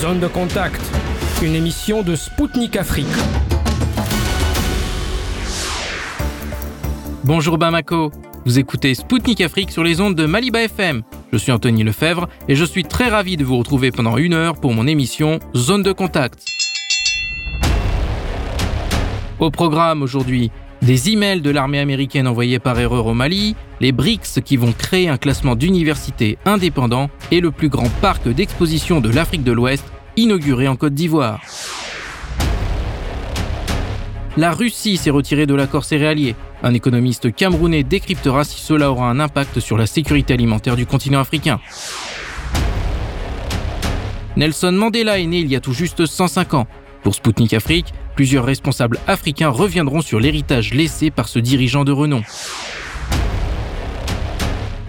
Zone de contact, une émission de Spoutnik Afrique. Bonjour Bamako, vous écoutez Spoutnik Afrique sur les ondes de Maliba FM. Je suis Anthony Lefebvre et je suis très ravi de vous retrouver pendant une heure pour mon émission Zone de contact. Au programme aujourd'hui, des emails de l'armée américaine envoyés par erreur au Mali, les BRICS qui vont créer un classement d'universités indépendant et le plus grand parc d'exposition de l'Afrique de l'Ouest inauguré en Côte d'Ivoire. La Russie s'est retirée de l'accord céréalier. Un économiste camerounais décryptera si cela aura un impact sur la sécurité alimentaire du continent africain. Nelson Mandela est né il y a tout juste 105 ans. Pour Sputnik Afrique, plusieurs responsables africains reviendront sur l'héritage laissé par ce dirigeant de renom.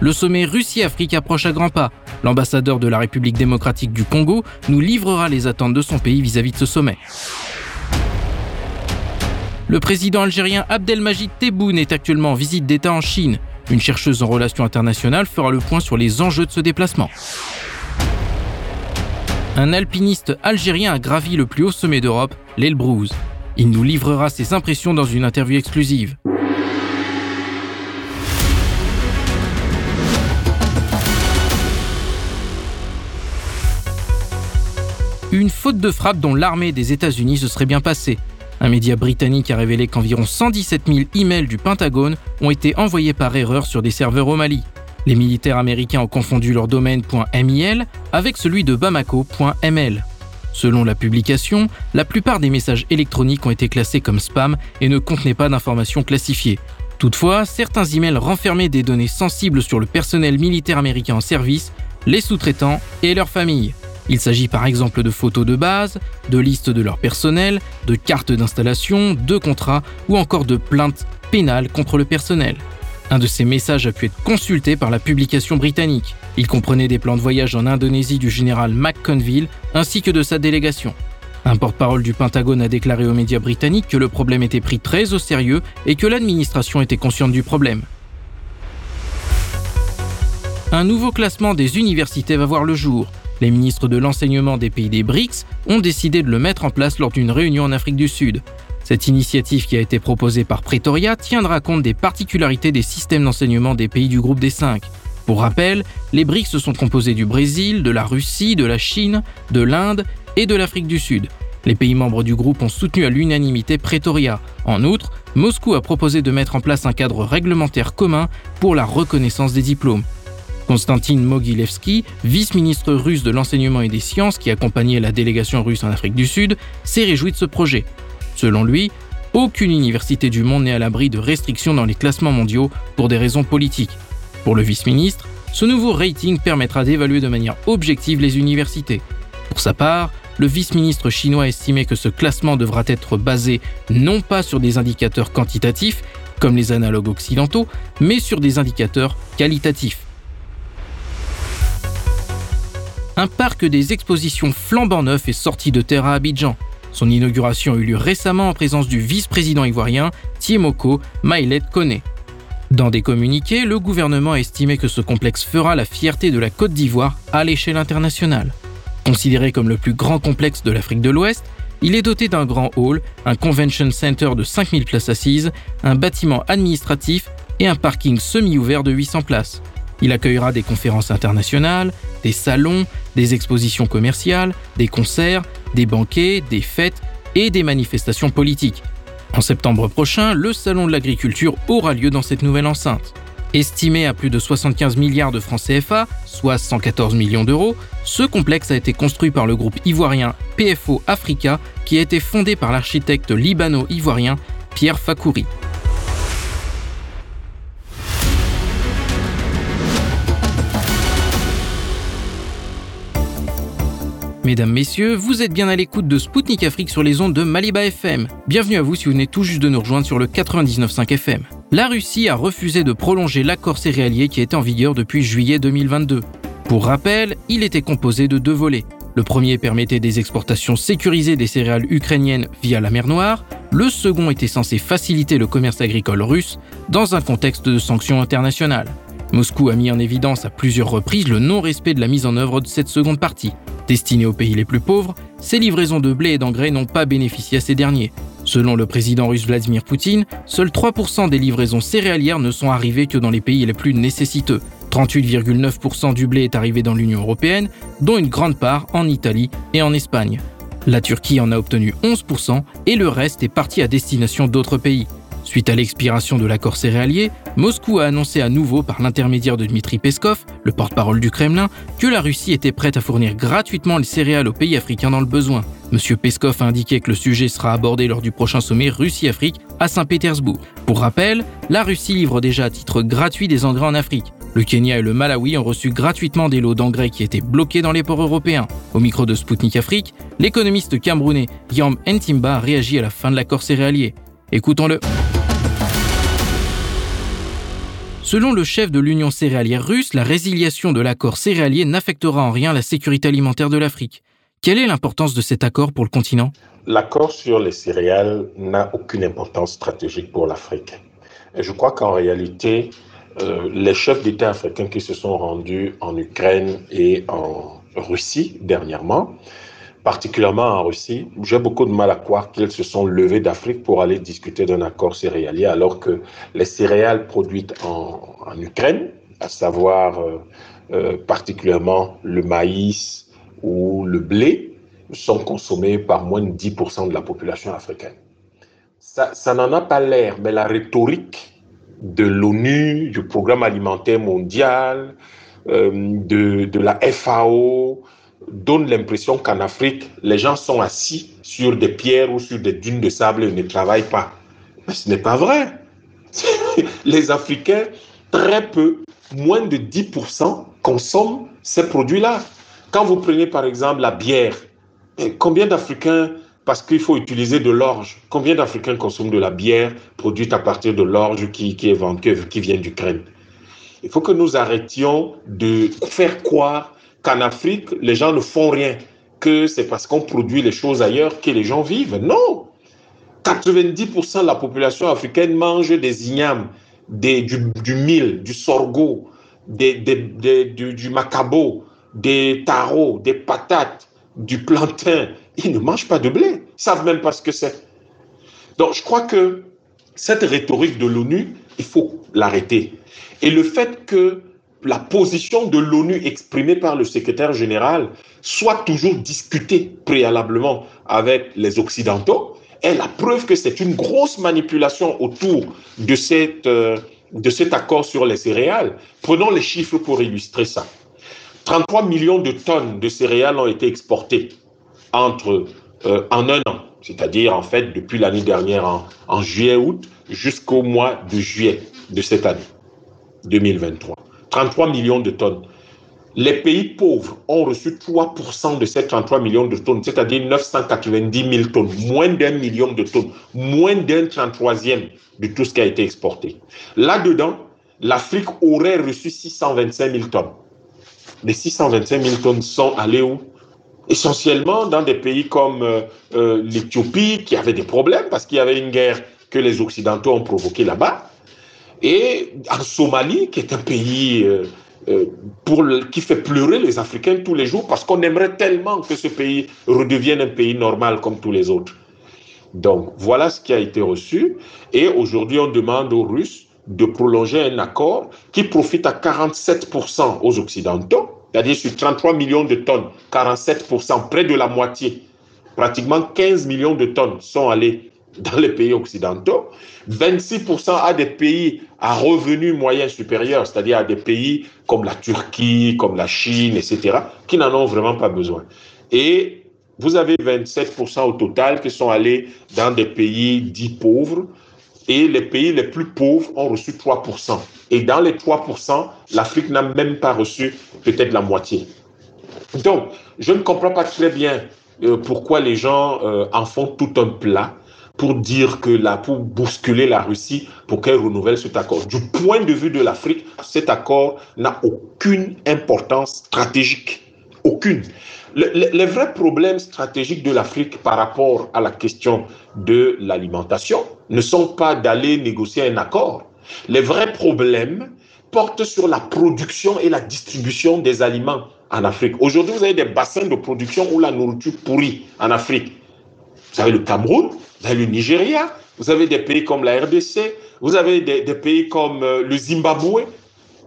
Le sommet Russie-Afrique approche à grands pas. L'ambassadeur de la République démocratique du Congo nous livrera les attentes de son pays vis-à-vis de ce sommet. Le président algérien Abdelmajid Tebboune est actuellement en visite d'État en Chine. Une chercheuse en relations internationales fera le point sur les enjeux de ce déplacement. Un alpiniste algérien a gravi le plus haut sommet d'Europe, l'Elbrouz. Il nous livrera ses impressions dans une interview exclusive. Une faute de frappe dont l'armée des États-Unis se serait bien passée. Un média britannique a révélé qu'environ 117 000 emails du Pentagone ont été envoyés par erreur sur des serveurs au Mali. Les militaires américains ont confondu leur domaine .mil avec celui de Bamako.ml. Selon la publication, la plupart des messages électroniques ont été classés comme spam et ne contenaient pas d'informations classifiées. Toutefois, certains emails renfermaient des données sensibles sur le personnel militaire américain en service, les sous-traitants et leurs familles. Il s'agit par exemple de photos de base, de listes de leur personnel, de cartes d'installation, de contrats ou encore de plaintes pénales contre le personnel. Un de ces messages a pu être consulté par la publication britannique. Il comprenait des plans de voyage en Indonésie du général McConville ainsi que de sa délégation. Un porte-parole du Pentagone a déclaré aux médias britanniques que le problème était pris très au sérieux et que l'administration était consciente du problème. Un nouveau classement des universités va voir le jour. Les ministres de l'enseignement des pays des BRICS ont décidé de le mettre en place lors d'une réunion en Afrique du Sud. Cette initiative qui a été proposée par Pretoria tiendra compte des particularités des systèmes d'enseignement des pays du groupe des cinq. Pour rappel, les BRICS sont composés du Brésil, de la Russie, de la Chine, de l'Inde et de l'Afrique du Sud. Les pays membres du groupe ont soutenu à l'unanimité Pretoria. En outre, Moscou a proposé de mettre en place un cadre réglementaire commun pour la reconnaissance des diplômes. Konstantin Mogilevski, vice-ministre russe de l'enseignement et des sciences qui accompagnait la délégation russe en Afrique du Sud, s'est réjoui de ce projet. Selon lui, aucune université du monde n'est à l'abri de restrictions dans les classements mondiaux pour des raisons politiques. Pour le vice-ministre, ce nouveau rating permettra d'évaluer de manière objective les universités. Pour sa part, le vice-ministre chinois estimait que ce classement devra être basé non pas sur des indicateurs quantitatifs, comme les analogues occidentaux, mais sur des indicateurs qualitatifs. un parc des expositions flambant neuf est sorti de terre à Abidjan. Son inauguration a eu lieu récemment en présence du vice-président ivoirien Tiemoko Maïlet Kone. Dans des communiqués, le gouvernement a estimé que ce complexe fera la fierté de la Côte d'Ivoire à l'échelle internationale. Considéré comme le plus grand complexe de l'Afrique de l'Ouest, il est doté d'un grand hall, un convention center de 5000 places assises, un bâtiment administratif et un parking semi-ouvert de 800 places. Il accueillera des conférences internationales, des salons, des expositions commerciales, des concerts, des banquets, des fêtes et des manifestations politiques. En septembre prochain, le Salon de l'agriculture aura lieu dans cette nouvelle enceinte. Estimé à plus de 75 milliards de francs CFA, soit 114 millions d'euros, ce complexe a été construit par le groupe ivoirien PFO Africa qui a été fondé par l'architecte libano-ivoirien Pierre Fakouri. Mesdames, Messieurs, vous êtes bien à l'écoute de Spoutnik Afrique sur les ondes de Maliba FM. Bienvenue à vous si vous venez tout juste de nous rejoindre sur le 99.5 FM. La Russie a refusé de prolonger l'accord céréalier qui était en vigueur depuis juillet 2022. Pour rappel, il était composé de deux volets. Le premier permettait des exportations sécurisées des céréales ukrainiennes via la mer Noire. Le second était censé faciliter le commerce agricole russe dans un contexte de sanctions internationales. Moscou a mis en évidence à plusieurs reprises le non-respect de la mise en œuvre de cette seconde partie. Destinée aux pays les plus pauvres, ces livraisons de blé et d'engrais n'ont pas bénéficié à ces derniers. Selon le président russe Vladimir Poutine, seuls 3% des livraisons céréalières ne sont arrivées que dans les pays les plus nécessiteux. 38,9% du blé est arrivé dans l'Union européenne, dont une grande part en Italie et en Espagne. La Turquie en a obtenu 11% et le reste est parti à destination d'autres pays. Suite à l'expiration de l'accord céréalier, Moscou a annoncé à nouveau par l'intermédiaire de Dmitri Peskov, le porte-parole du Kremlin, que la Russie était prête à fournir gratuitement les céréales aux pays africains dans le besoin. M. Peskov a indiqué que le sujet sera abordé lors du prochain sommet Russie-Afrique à Saint-Pétersbourg. Pour rappel, la Russie livre déjà à titre gratuit des engrais en Afrique. Le Kenya et le Malawi ont reçu gratuitement des lots d'engrais qui étaient bloqués dans les ports européens. Au micro de Sputnik Afrique, l'économiste camerounais Yam Ntimba réagit à la fin de l'accord céréalier. Écoutons-le. Selon le chef de l'Union céréalière russe, la résiliation de l'accord céréalier n'affectera en rien la sécurité alimentaire de l'Afrique. Quelle est l'importance de cet accord pour le continent? L'accord sur les céréales n'a aucune importance stratégique pour l'Afrique. je crois qu'en réalité, euh, les chefs d'État africains qui se sont rendus en Ukraine et en Russie dernièrement particulièrement en Russie. J'ai beaucoup de mal à croire qu'ils se sont levés d'Afrique pour aller discuter d'un accord céréalier, alors que les céréales produites en, Ukraine, à savoir euh, euh, particulièrement le maïs ou le blé, sont consommées par moins de 10% de la population africaine. Ça, n'en a pas l'air, mais la rhétorique de l'ONU, du Programme alimentaire mondial, euh, de, de la FAO, donne l'impression qu'en Afrique, les gens sont assis sur des pierres ou sur des dunes de sable et ne travaillent pas. Mais ce n'est pas vrai. Les Africains, très peu, moins de 10%, consomment ces produits-là. Quand vous prenez par exemple la bière, combien d'Africains, parce qu'il faut utiliser de l'orge, combien d'Africains consomment de la bière produite à partir de l'orge qui, qui, est qui vient d'Ukraine? Il faut que nous arrêtions de faire croire qu'en Afrique, les gens ne font rien, que c'est parce qu'on produit les choses ailleurs que les gens vivent. Non 90% de la population africaine mange des ignames, des, du, du mil, du sorgho, des, des, du, du macabo, des tarots, des patates, du plantain. Ils ne mangent pas de blé. Ils savent même pas ce que c'est. Donc, je crois que cette rhétorique de l'ONU, il faut l'arrêter. Et le fait que la position de l'ONU exprimée par le secrétaire général soit toujours discutée préalablement avec les Occidentaux est la preuve que c'est une grosse manipulation autour de, cette, euh, de cet accord sur les céréales. Prenons les chiffres pour illustrer ça. 33 millions de tonnes de céréales ont été exportées entre, euh, en un an, c'est-à-dire en fait depuis l'année dernière en, en juillet-août jusqu'au mois de juillet de cette année 2023. 33 millions de tonnes. Les pays pauvres ont reçu 3% de ces 33 millions de tonnes, c'est-à-dire 990 000 tonnes, moins d'un million de tonnes, moins d'un 33e de tout ce qui a été exporté. Là-dedans, l'Afrique aurait reçu 625 000 tonnes. Les 625 000 tonnes sont allées où? Essentiellement dans des pays comme euh, euh, l'Éthiopie, qui avait des problèmes parce qu'il y avait une guerre que les Occidentaux ont provoquée là-bas et en Somalie, qui est un pays euh, euh, pour qui fait pleurer les Africains tous les jours, parce qu'on aimerait tellement que ce pays redevienne un pays normal comme tous les autres. Donc voilà ce qui a été reçu. Et aujourd'hui, on demande aux Russes de prolonger un accord qui profite à 47% aux Occidentaux, c'est-à-dire sur 33 millions de tonnes, 47%, près de la moitié, pratiquement 15 millions de tonnes sont allées dans les pays occidentaux, 26% à des pays à revenus moyens supérieurs, c'est-à-dire à des pays comme la Turquie, comme la Chine, etc., qui n'en ont vraiment pas besoin. Et vous avez 27% au total qui sont allés dans des pays dits pauvres, et les pays les plus pauvres ont reçu 3%. Et dans les 3%, l'Afrique n'a même pas reçu peut-être la moitié. Donc, je ne comprends pas très bien euh, pourquoi les gens euh, en font tout un plat pour dire que là, pour bousculer la Russie, pour qu'elle renouvelle cet accord. Du point de vue de l'Afrique, cet accord n'a aucune importance stratégique. Aucune. les vrais problèmes stratégiques de l'Afrique par rapport à la question de l'alimentation ne sont pas d'aller négocier un accord. Les vrais problèmes porte sur la production et la distribution des aliments en Afrique. Aujourd'hui, vous avez des bassins de production où la nourriture pourrit en Afrique. Vous avez le Cameroun, vous avez le Nigeria, vous avez des pays comme la RDC, vous avez des, des pays comme euh, le Zimbabwe.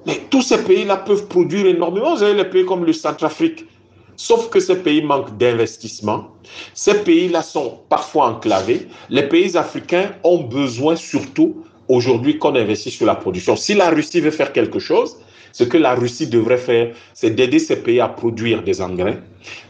Mais tous ces pays-là peuvent produire énormément. Vous avez les pays comme le Centrafrique. Sauf que ces pays manquent d'investissement. Ces pays-là sont parfois enclavés. Les pays africains ont besoin surtout aujourd'hui qu'on investisse sur la production. Si la Russie veut faire quelque chose, ce que la Russie devrait faire, c'est d'aider ces pays à produire des engrais,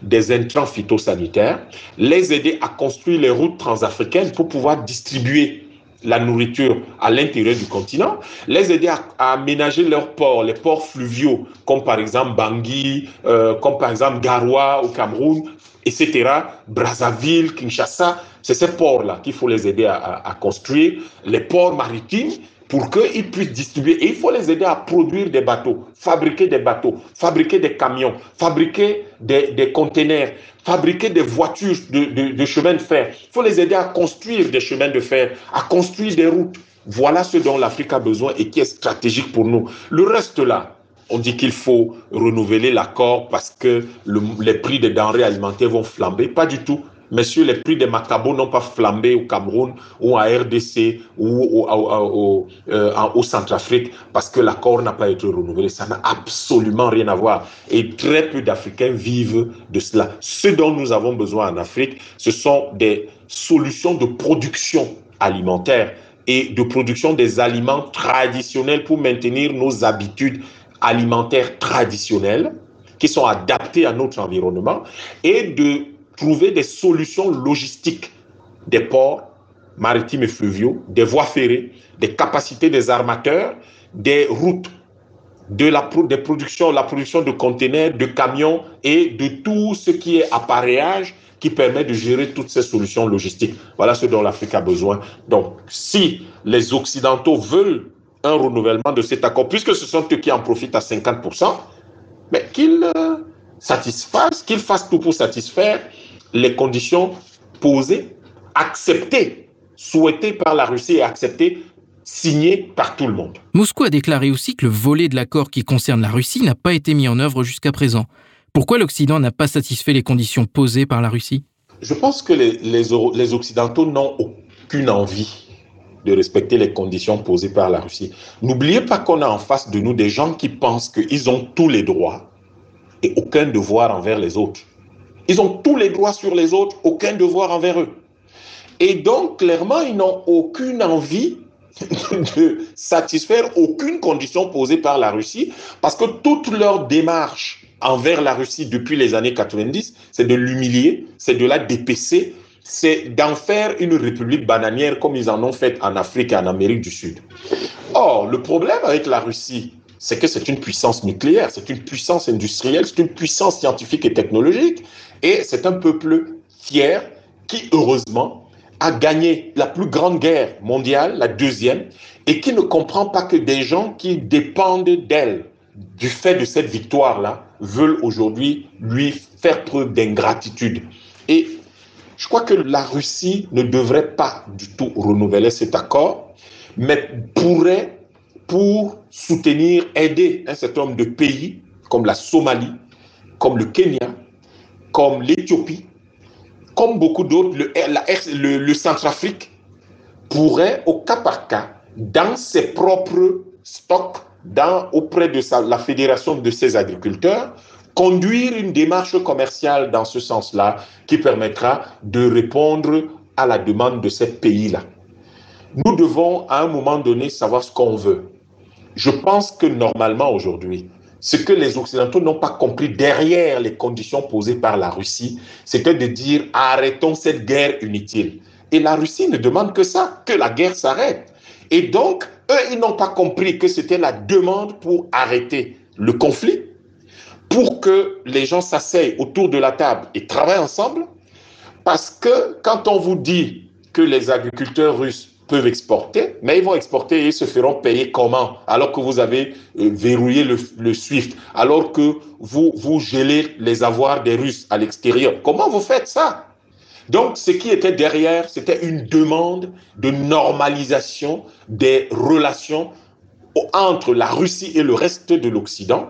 des intrants phytosanitaires, les aider à construire les routes transafricaines pour pouvoir distribuer la nourriture à l'intérieur du continent, les aider à, aménager leurs ports, les ports fluviaux, comme par exemple Bangui, euh, comme par exemple Garoua au Cameroun, etc. Brazzaville, Kinshasa, c'est ces ports-là qu'il faut les aider à, construire, les ports maritimes, pour qu'ils puissent distribuer. Et il faut les aider à produire des bateaux, fabriquer des bateaux, fabriquer des camions, fabriquer des, des containers, fabriquer des voitures de, de, de chemin de fer. Il faut les aider à construire des chemins de fer, à construire des routes. Voilà ce dont l'Afrique a besoin et qui est stratégique pour nous. Le reste là, on dit qu'il faut renouveler l'accord parce que le, les prix des denrées alimentaires vont flamber. Pas du tout. Messieurs, les prix des macabos n'ont pas flambé au Cameroun ou à RDC ou au, au, au, euh, au Centrafrique parce que l'accord n'a pas été renouvelé. Ça n'a absolument rien à voir. Et très peu d'Africains vivent de cela. Ce dont nous avons besoin en Afrique, ce sont des solutions de production alimentaire et de production des aliments traditionnels pour maintenir nos habitudes alimentaires traditionnelles qui sont adaptées à notre environnement et de trouver des solutions logistiques des ports maritimes et fluviaux, des voies ferrées, des capacités des armateurs, des routes, de la, des productions, la production de conteneurs, de camions et de tout ce qui est appareillage qui permet de gérer toutes ces solutions logistiques. Voilà ce dont l'Afrique a besoin. Donc, si les Occidentaux veulent un renouvellement de cet accord, puisque ce sont eux qui en profitent à 50%, mais qu'ils euh, satisfassent, qu'ils fassent tout pour satisfaire les conditions posées, acceptées, souhaitées par la Russie et acceptées, signées par tout le monde. Moscou a déclaré aussi que le volet de l'accord qui concerne la Russie n'a pas été mis en œuvre jusqu'à présent. Pourquoi l'Occident n'a pas satisfait les conditions posées par la Russie? Je pense que les, les, les Occidentaux n'ont aucune envie de respecter les conditions posées par la Russie. N'oubliez pas qu'on a en face de nous des gens qui pensent qu'ils ont tous les droits et aucun devoir envers les autres. Ils ont tous les droits sur les autres, aucun devoir envers eux. Et donc, clairement, ils n'ont aucune envie de satisfaire aucune condition posée par la Russie, parce que toute leur démarche envers la Russie depuis les années 90, c'est de l'humilier, c'est de la dépecer, c'est d'en faire une république bananière comme ils en ont fait en Afrique et en Amérique du Sud. Or, le problème avec la Russie, c'est que c'est une puissance nucléaire, c'est une puissance industrielle, c'est une puissance scientifique et technologique, et c'est un peuple fier qui, heureusement, a gagné la plus grande guerre mondiale, la deuxième, et qui ne comprend pas que des gens qui dépendent d'elle, du fait de cette victoire-là, veulent aujourd'hui lui faire preuve d'ingratitude. Et je crois que la Russie ne devrait pas du tout renouveler cet accord, mais pourrait, pour soutenir, aider un certain nombre de pays, comme la Somalie, comme le Kenya, comme l'Éthiopie, comme beaucoup d'autres, le, Centrafrique, pourrait, au cas par cas, dans ses propres stocks, auprès de la fédération de ses agriculteurs, conduire une démarche commerciale dans ce sens-là qui permettra de répondre à la demande de ces pays-là. Nous devons à un moment donné savoir ce qu'on veut. Je pense que normalement aujourd'hui, ce que les Occidentaux n'ont pas compris derrière les conditions posées par la Russie, c'était de dire arrêtons cette guerre inutile. Et la Russie ne demande que ça, que la guerre s'arrête. Et donc, eux, ils n'ont pas compris que c'était la demande pour arrêter le conflit, pour que les gens s'asseyent autour de la table et travaillent ensemble. Parce que quand on vous dit que les agriculteurs russes peuvent exporter, mais ils vont exporter et se feront payer comment? Alors que vous avez euh, verrouillé le, le, SWIFT, alors que vous, vous gelez les avoirs des Russes à l'extérieur. Comment vous faites ça? Donc, ce qui était derrière, c'était une demande de normalisation des relations entre la Russie et le reste de l'Occident,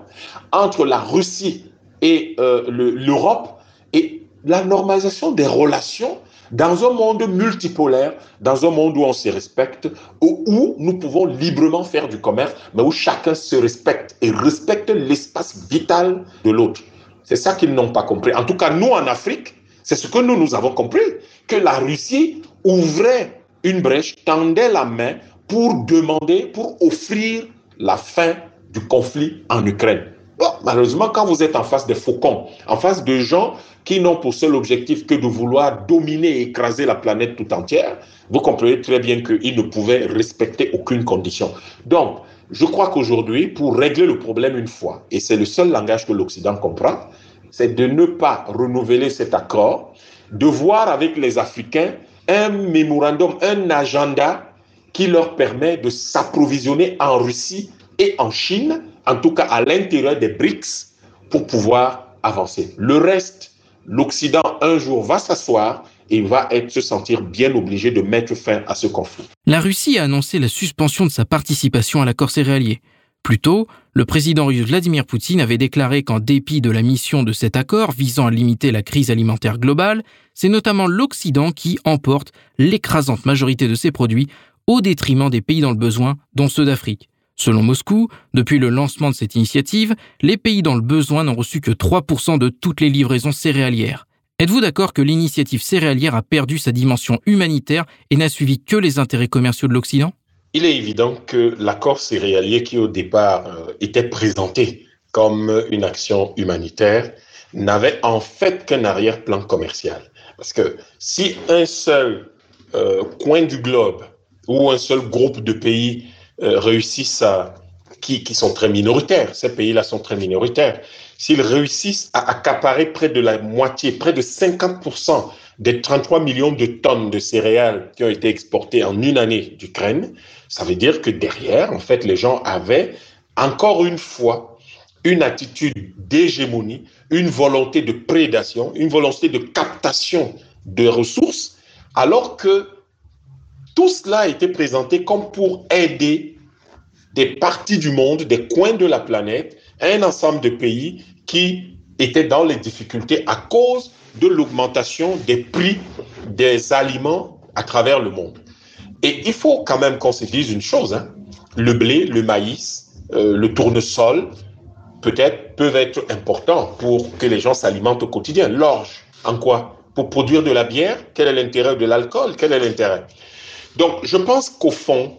entre la Russie et euh, l'Europe, et la normalisation des relations dans un monde multipolaire, dans un monde où on se respecte, où, nous pouvons librement faire du commerce, mais où chacun se respecte et respecte l'espace vital de l'autre. C'est ça qu'ils n'ont pas compris. En tout cas, nous, en Afrique, c'est ce que nous, nous avons compris, que la Russie ouvrait une brèche, tendait la main pour demander, pour offrir la fin du conflit en Ukraine. Malheureusement, quand vous êtes en face des faucons, en face de gens qui n'ont pour seul objectif que de vouloir dominer et écraser la planète tout entière, vous comprenez très bien qu'ils ne pouvaient respecter aucune condition. Donc, je crois qu'aujourd'hui, pour régler le problème une fois, et c'est le seul langage que l'Occident comprend, c'est de ne pas renouveler cet accord, de voir avec les Africains un mémorandum, un agenda qui leur permet de s'approvisionner en Russie et en Chine, en tout cas à l'intérieur des BRICS, pour pouvoir avancer. Le reste, l'Occident un jour va s'asseoir et va se sentir bien obligé de mettre fin à ce conflit. La Russie a annoncé la suspension de sa participation à l'accord céréalier. Plus tôt, le président russe Vladimir Poutine avait déclaré qu'en dépit de la mission de cet accord visant à limiter la crise alimentaire globale, c'est notamment l'Occident qui emporte l'écrasante majorité de ses produits au détriment des pays dans le besoin, dont ceux d'Afrique. Selon Moscou, depuis le lancement de cette initiative, les pays dans le besoin n'ont reçu que 3% de toutes les livraisons céréalières. Êtes-vous d'accord que l'initiative céréalière a perdu sa dimension humanitaire et n'a suivi que les intérêts commerciaux de l'Occident? Il est évident que l'accord céréalier qui au départ euh, était présenté comme une action humanitaire n'avait en fait qu'un arrière-plan commercial. Parce que si un seul euh, coin du globe ou un seul groupe de pays réussissent à, qui, qui, sont très minoritaires, ces pays-là sont très minoritaires, s'ils réussissent à accaparer près de la moitié, près de 50% des 33 millions de tonnes de céréales qui ont été exportées en une année d'Ukraine, ça veut dire que derrière, en fait, les gens avaient encore une fois une attitude d'hégémonie, une volonté de prédation, une volonté de captation de ressources, alors que tout cela a été présenté comme pour aider des parties du monde, des coins de la planète, un ensemble de pays qui étaient dans les difficultés à cause de l'augmentation des prix des aliments à travers le monde. Et il faut quand même qu'on se dise une chose, hein. le blé, le maïs, euh, le tournesol, peut-être peuvent être importants pour que les gens s'alimentent au quotidien. L'orge, en quoi? Pour produire de la bière, quel est l'intérêt de l'alcool? Quel est l'intérêt? Donc, je pense qu'au fond,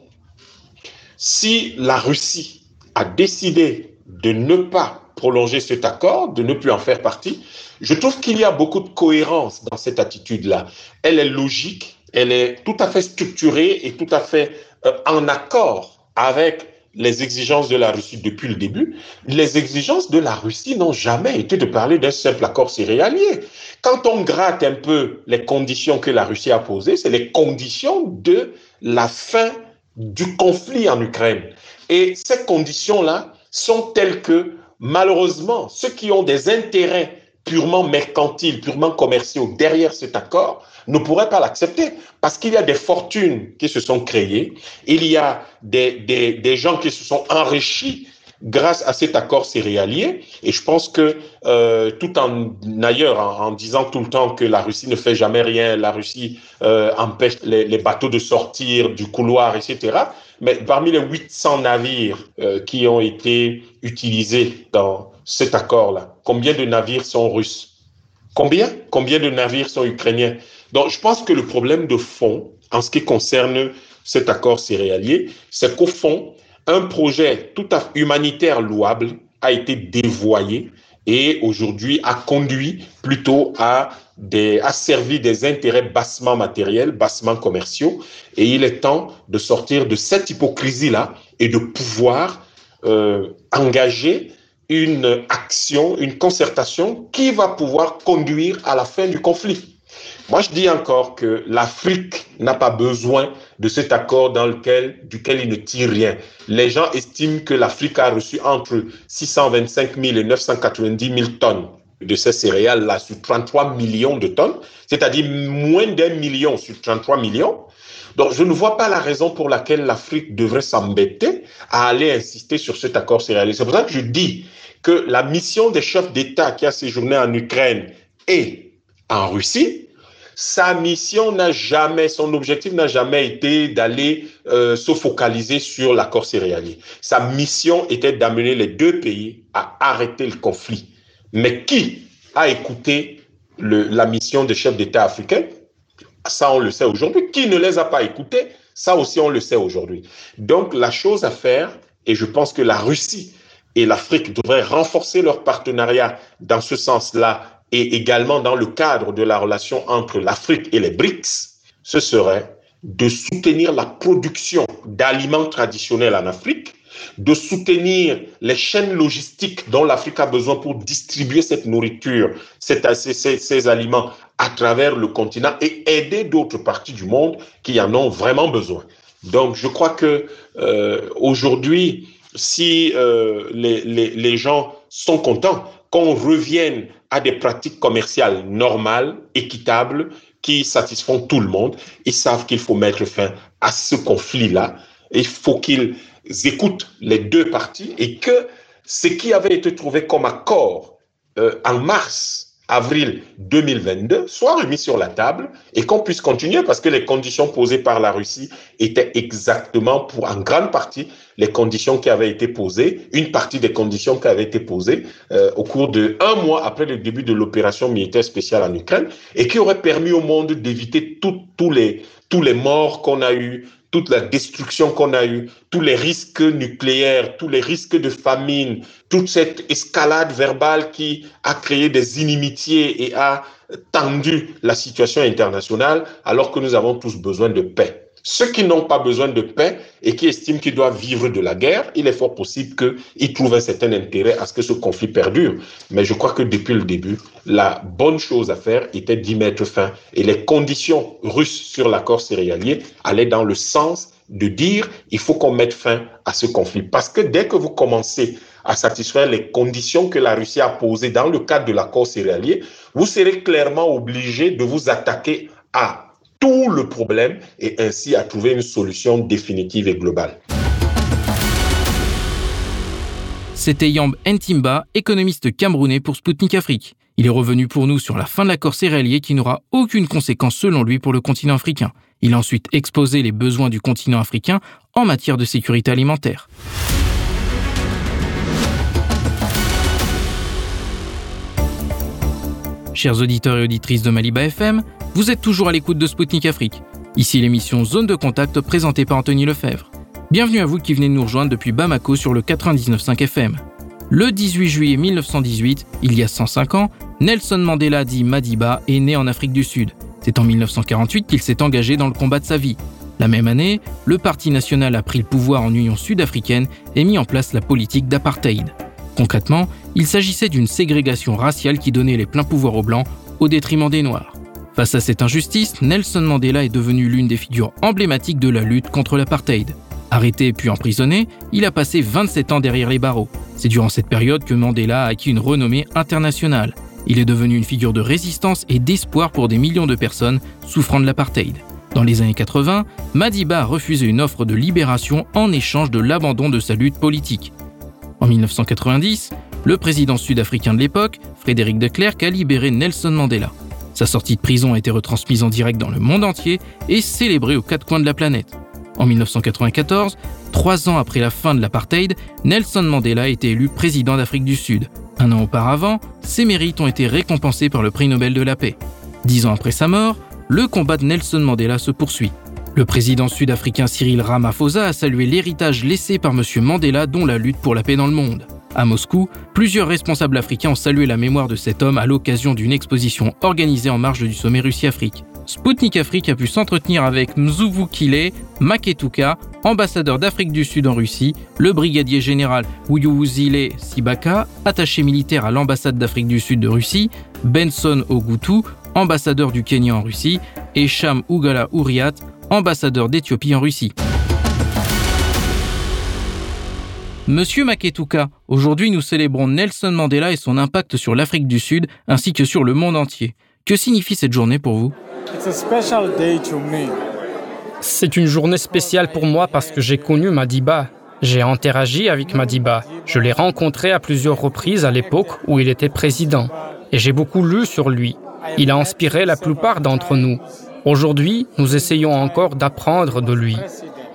si la Russie a décidé de ne pas prolonger cet accord, de ne plus en faire partie, je trouve qu'il y a beaucoup de cohérence dans cette attitude-là. Elle est logique, elle est tout à fait structurée et tout à fait euh, en accord avec les exigences de la Russie depuis le début, les exigences de la Russie n'ont jamais été de parler d'un simple accord céréalier. Quand on gratte un peu les conditions que la Russie a posées, c'est les conditions de la fin du conflit en Ukraine. Et ces conditions-là sont telles que, malheureusement, ceux qui ont des intérêts purement mercantiles, purement commerciaux derrière cet accord ne pourraient pas l'accepter parce qu'il y a des fortunes qui se sont créées, il y a des, gens qui se sont enrichis grâce à cet accord céréalier. Et je pense que euh, tout en ailleurs, en, disant tout le temps que la Russie ne fait jamais rien, la Russie euh, empêche les, les, bateaux de sortir du couloir, etc. Mais parmi les 800 navires euh, qui ont été utilisés dans cet accord-là, combien de navires sont russes? Combien? Combien de navires sont ukrainiens? Donc je pense que le problème de fond, en ce qui concerne cet accord céréalier, c'est qu'au fond, un projet tout à fait humanitaire louable a été dévoyé et aujourd'hui a conduit plutôt à des, a servi des intérêts bassement matériels, bassement commerciaux. Et il est temps de sortir de cette hypocrisie-là et de pouvoir euh, engager une action, une concertation qui va pouvoir conduire à la fin du conflit. Moi, je dis encore que l'Afrique n'a pas besoin de cet accord dans lequel, duquel il ne tire rien. Les gens estiment que l'Afrique a reçu entre 625 000 et 990 000 tonnes de ces céréales-là sur 33 millions de tonnes, c'est-à-dire moins d'un million sur 33 millions. Donc, je ne vois pas la raison pour laquelle l'Afrique devrait s'embêter à aller insister sur cet accord céréalier. C'est pour ça que je dis que la mission des chefs d'État qui a séjourné en Ukraine et en Russie, sa mission n'a jamais, son objectif n'a jamais été d'aller euh, se focaliser sur l'accord céréalier. Sa mission était d'amener les deux pays à arrêter le conflit. Mais qui a écouté la mission des chefs d'État africains? Ça, on le sait aujourd'hui. Qui ne les a pas écoutés? Ça aussi, on le sait aujourd'hui. Donc, la chose à faire, et je pense que la Russie et l'Afrique devraient renforcer leur partenariat dans ce sens-là et également dans le cadre de la relation entre l'Afrique et les BRICS, ce serait de soutenir la production d'aliments traditionnels en Afrique, de soutenir les chaînes logistiques dont l'Afrique a besoin pour distribuer cette nourriture, ces, aliments à travers le continent et aider d'autres parties du monde qui en ont vraiment besoin. Donc, je crois que euh, aujourd'hui, si euh, les gens sont contents qu'on revienne à des pratiques commerciales normales, équitables, qui satisfont tout le monde. Ils savent qu'il faut mettre fin à ce conflit-là. Il faut qu'ils écoutent les deux parties et que ce qui avait été trouvé comme accord euh, en mars avril 2022 soit remis sur la table et qu'on puisse continuer parce que les conditions posées par la Russie étaient exactement pour en grande partie les conditions qui avaient été posées, une partie des conditions qui avaient été posées euh, au cours de un mois après le début de l'opération militaire spéciale en Ukraine et qui aurait permis au monde d'éviter tous les tous les morts qu'on a eu, toute la destruction qu'on a eue, tous les risques nucléaires, tous les risques de famine, toute cette escalade verbale qui a créé des inimitiés et a tendu la situation internationale, alors que nous avons tous besoin de paix. Ceux qui n'ont pas besoin de paix et qui estiment qu'ils doivent vivre de la guerre, il est fort possible qu'ils trouvent un certain intérêt à ce que ce conflit perdure. Mais je crois que depuis le début, la bonne chose à faire était d'y mettre fin. Et les conditions russes sur l'accord céréalier allaient dans le sens de dire il faut qu'on mette fin à ce conflit. Parce que dès que vous commencez à satisfaire les conditions que la Russie a posées dans le cadre de l'accord céréalier, vous serez clairement obligé de vous attaquer à le problème et ainsi à trouver une solution définitive et globale. C'était Yamb Ntimba, économiste camerounais pour Sputnik Afrique. Il est revenu pour nous sur la fin de l'accord céréalier qui n'aura aucune conséquence selon lui pour le continent africain. Il a ensuite exposé les besoins du continent africain en matière de sécurité alimentaire. Chers auditeurs et auditrices de Maliba FM, vous êtes toujours à l'écoute de Spoutnik Afrique. Ici l'émission Zone de contact présentée par Anthony Lefebvre. Bienvenue à vous qui venez nous rejoindre depuis Bamako sur le 99.5 FM. Le 18 juillet 1918, il y a 105 ans, Nelson Mandela dit Madiba est né en Afrique du Sud. C'est en 1948 qu'il s'est engagé dans le combat de sa vie. La même année, le Parti national a pris le pouvoir en Union sud-africaine et mis en place la politique d'apartheid. Concrètement, il s'agissait d'une ségrégation raciale qui donnait les pleins pouvoirs aux Blancs au détriment des Noirs. Face à cette injustice, Nelson Mandela est devenu l'une des figures emblématiques de la lutte contre l'apartheid. Arrêté puis emprisonné, il a passé 27 ans derrière les barreaux. C'est durant cette période que Mandela a acquis une renommée internationale. Il est devenu une figure de résistance et d'espoir pour des millions de personnes souffrant de l'apartheid. Dans les années 80, Madiba a refusé une offre de libération en échange de l'abandon de sa lutte politique. En 1990, le président sud-africain de l'époque, Frédéric de Klerk, a libéré Nelson Mandela. Sa sortie de prison a été retransmise en direct dans le monde entier et célébrée aux quatre coins de la planète. En 1994, trois ans après la fin de l'apartheid, Nelson Mandela a été élu président d'Afrique du Sud. Un an auparavant, ses mérites ont été récompensés par le prix Nobel de la paix. Dix ans après sa mort, le combat de Nelson Mandela se poursuit. Le président sud-africain Cyril Ramaphosa a salué l'héritage laissé par M. Mandela dont la lutte pour la paix dans le monde. À Moscou, plusieurs responsables africains ont salué la mémoire de cet homme à l'occasion d'une exposition organisée en marge du sommet Russie-Afrique. Sputnik Afrique a pu s'entretenir avec Mzuvukile Maketuka, ambassadeur d'Afrique du Sud en Russie, le brigadier général Uyuwuzile Sibaka, attaché militaire à l'ambassade d'Afrique du Sud de Russie, Benson Ogutu, ambassadeur du Kenya en Russie, et Sham Ugala Uriat, ambassadeur d'Éthiopie en Russie. Monsieur Maketuka, aujourd'hui nous célébrons Nelson Mandela et son impact sur l'Afrique du Sud ainsi que sur le monde entier. Que signifie cette journée pour vous? C'est une journée spéciale pour moi parce que j'ai connu Madiba. J'ai interagi avec Madiba. Je l'ai rencontré à plusieurs reprises à l'époque où il était président. Et j'ai beaucoup lu sur lui. Il a inspiré la plupart d'entre nous. Aujourd'hui, nous essayons encore d'apprendre de lui.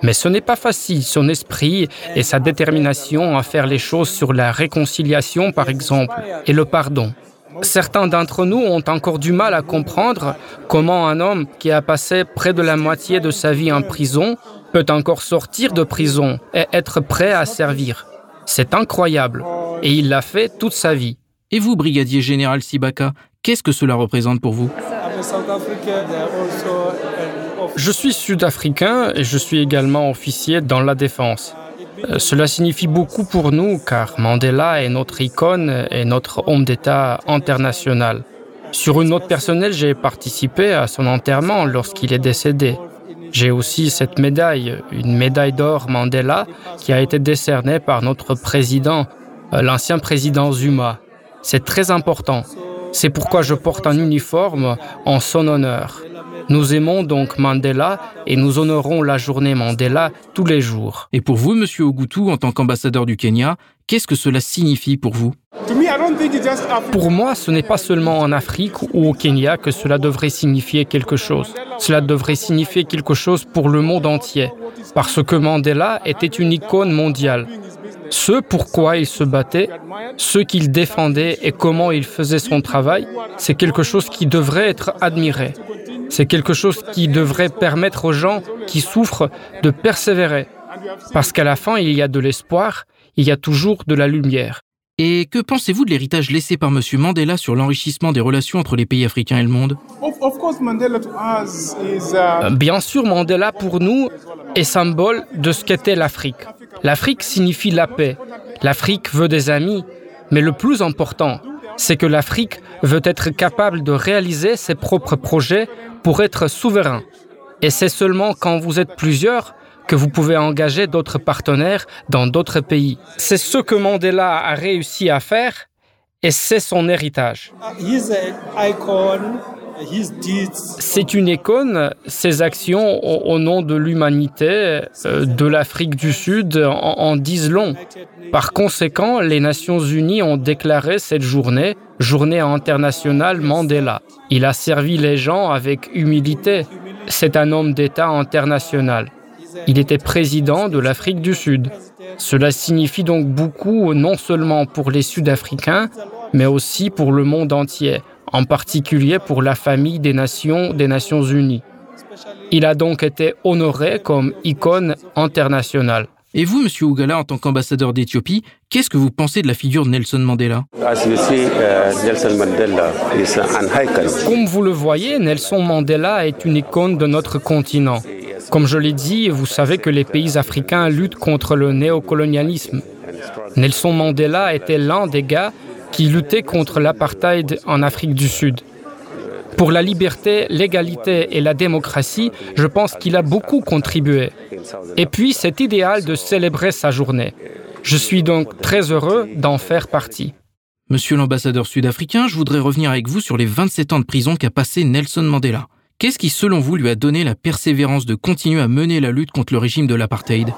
Mais ce n'est pas facile, son esprit et sa détermination à faire les choses sur la réconciliation, par exemple, et le pardon. Certains d'entre nous ont encore du mal à comprendre comment un homme qui a passé près de la moitié de sa vie en prison peut encore sortir de prison et être prêt à servir. C'est incroyable. Et il l'a fait toute sa vie. Et vous, brigadier général Sibaka, qu'est-ce que cela représente pour vous Je suis sud-africain et je suis également officier dans la défense. Euh, cela signifie beaucoup pour nous car Mandela est notre icône et notre homme d'État international. Sur une note personnelle, j'ai participé à son enterrement lorsqu'il est décédé. J'ai aussi cette médaille, une médaille d'or Mandela, qui a été décernée par notre président, euh, l'ancien président Zuma. C'est très important. C'est pourquoi je porte un uniforme en son honneur. Nous aimons donc Mandela et nous honorons la journée Mandela tous les jours. Et pour vous, Monsieur Ogutu, en tant qu'ambassadeur du Kenya, qu'est-ce que cela signifie pour vous? Pour moi, ce n'est pas seulement en Afrique ou au Kenya que cela devrait signifier quelque chose. Cela devrait signifier quelque chose pour le monde entier, parce que Mandela était une icône mondiale. Ce pourquoi il se battait, ce qu'il défendait et comment il faisait son travail, c'est quelque chose qui devrait être admiré. C'est quelque chose qui devrait permettre aux gens qui souffrent de persévérer. Parce qu'à la fin, il y a de l'espoir, il y a toujours de la lumière. Et que pensez-vous de l'héritage laissé par M. Mandela sur l'enrichissement des relations entre les pays africains et le monde? Uh, Bien sûr, Mandela pour nous est symbole de ce qu'était l'Afrique. L'Afrique signifie la paix. L'Afrique veut des amis. Mais le plus important, c'est que l'Afrique veut être capable de réaliser ses propres projets pour être souverain. Et c'est seulement quand vous êtes plusieurs que vous pouvez engager d'autres partenaires dans d'autres pays. C'est ce que Mandela a réussi à faire et c'est son héritage. C'est une icône, ses actions au, nom de l'humanité, euh, de l'Afrique du Sud, en, en disent long. Par conséquent, les Nations Unies ont déclaré cette journée Journée internationale Mandela. Il a servi les gens avec humilité. C'est un homme d'État international. Il était président de l'Afrique du Sud. Cela signifie donc beaucoup non seulement pour les Sud-Africains, mais aussi pour le monde entier, en particulier pour la famille des nations des Nations Unies. Il a donc été honoré comme icône internationale. Et vous, Monsieur Ougala, en tant qu'ambassadeur d'Éthiopie, qu'est-ce que vous pensez de la figure de Nelson Mandela? Comme vous le voyez, Nelson Mandela est une icône de notre continent. Comme je l'ai dit, vous savez que les pays africains luttent contre le néocolonialisme. Nelson Mandela était l'un des gars qui luttaient contre l'apartheid en Afrique du Sud. Pour la liberté, l'égalité et la démocratie, je pense qu'il a beaucoup contribué. Et puis cet idéal de célébrer sa journée. Je suis donc très heureux d'en faire partie. Monsieur l'ambassadeur sud-africain, je voudrais revenir avec vous sur les 27 ans de prison qu'a passé Nelson Mandela. Qu'est-ce qui, selon vous, lui a donné la persévérance de continuer à mener la lutte contre le régime de l'apartheid?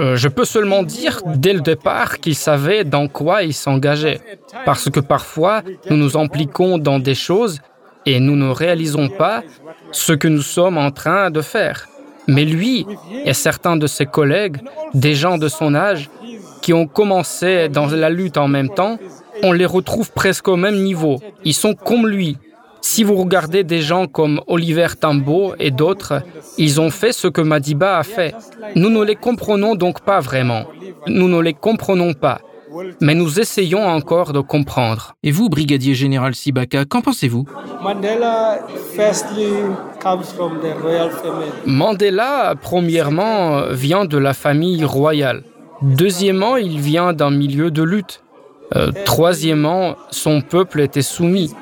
Euh, je peux seulement dire dès le départ qu'il savait dans quoi il s'engageait. Parce que parfois, nous nous impliquons dans des choses et nous ne réalisons pas ce que nous sommes en train de faire. Mais lui et certains de ses collègues, des gens de son âge, qui ont commencé dans la lutte en même temps, on les retrouve presque au même niveau. Ils sont comme lui. Si vous regardez des gens comme Oliver Tambo et d'autres, ils ont fait ce que Madiba a fait. Nous ne les comprenons donc pas vraiment. Nous ne les comprenons pas. Mais nous essayons encore de comprendre. Et vous, brigadier général Sibaka, qu'en pensez-vous? Mandela, premièrement, vient de la famille royale. Deuxièmement, il vient d'un milieu de lutte. Euh, troisièmement, son peuple était soumis.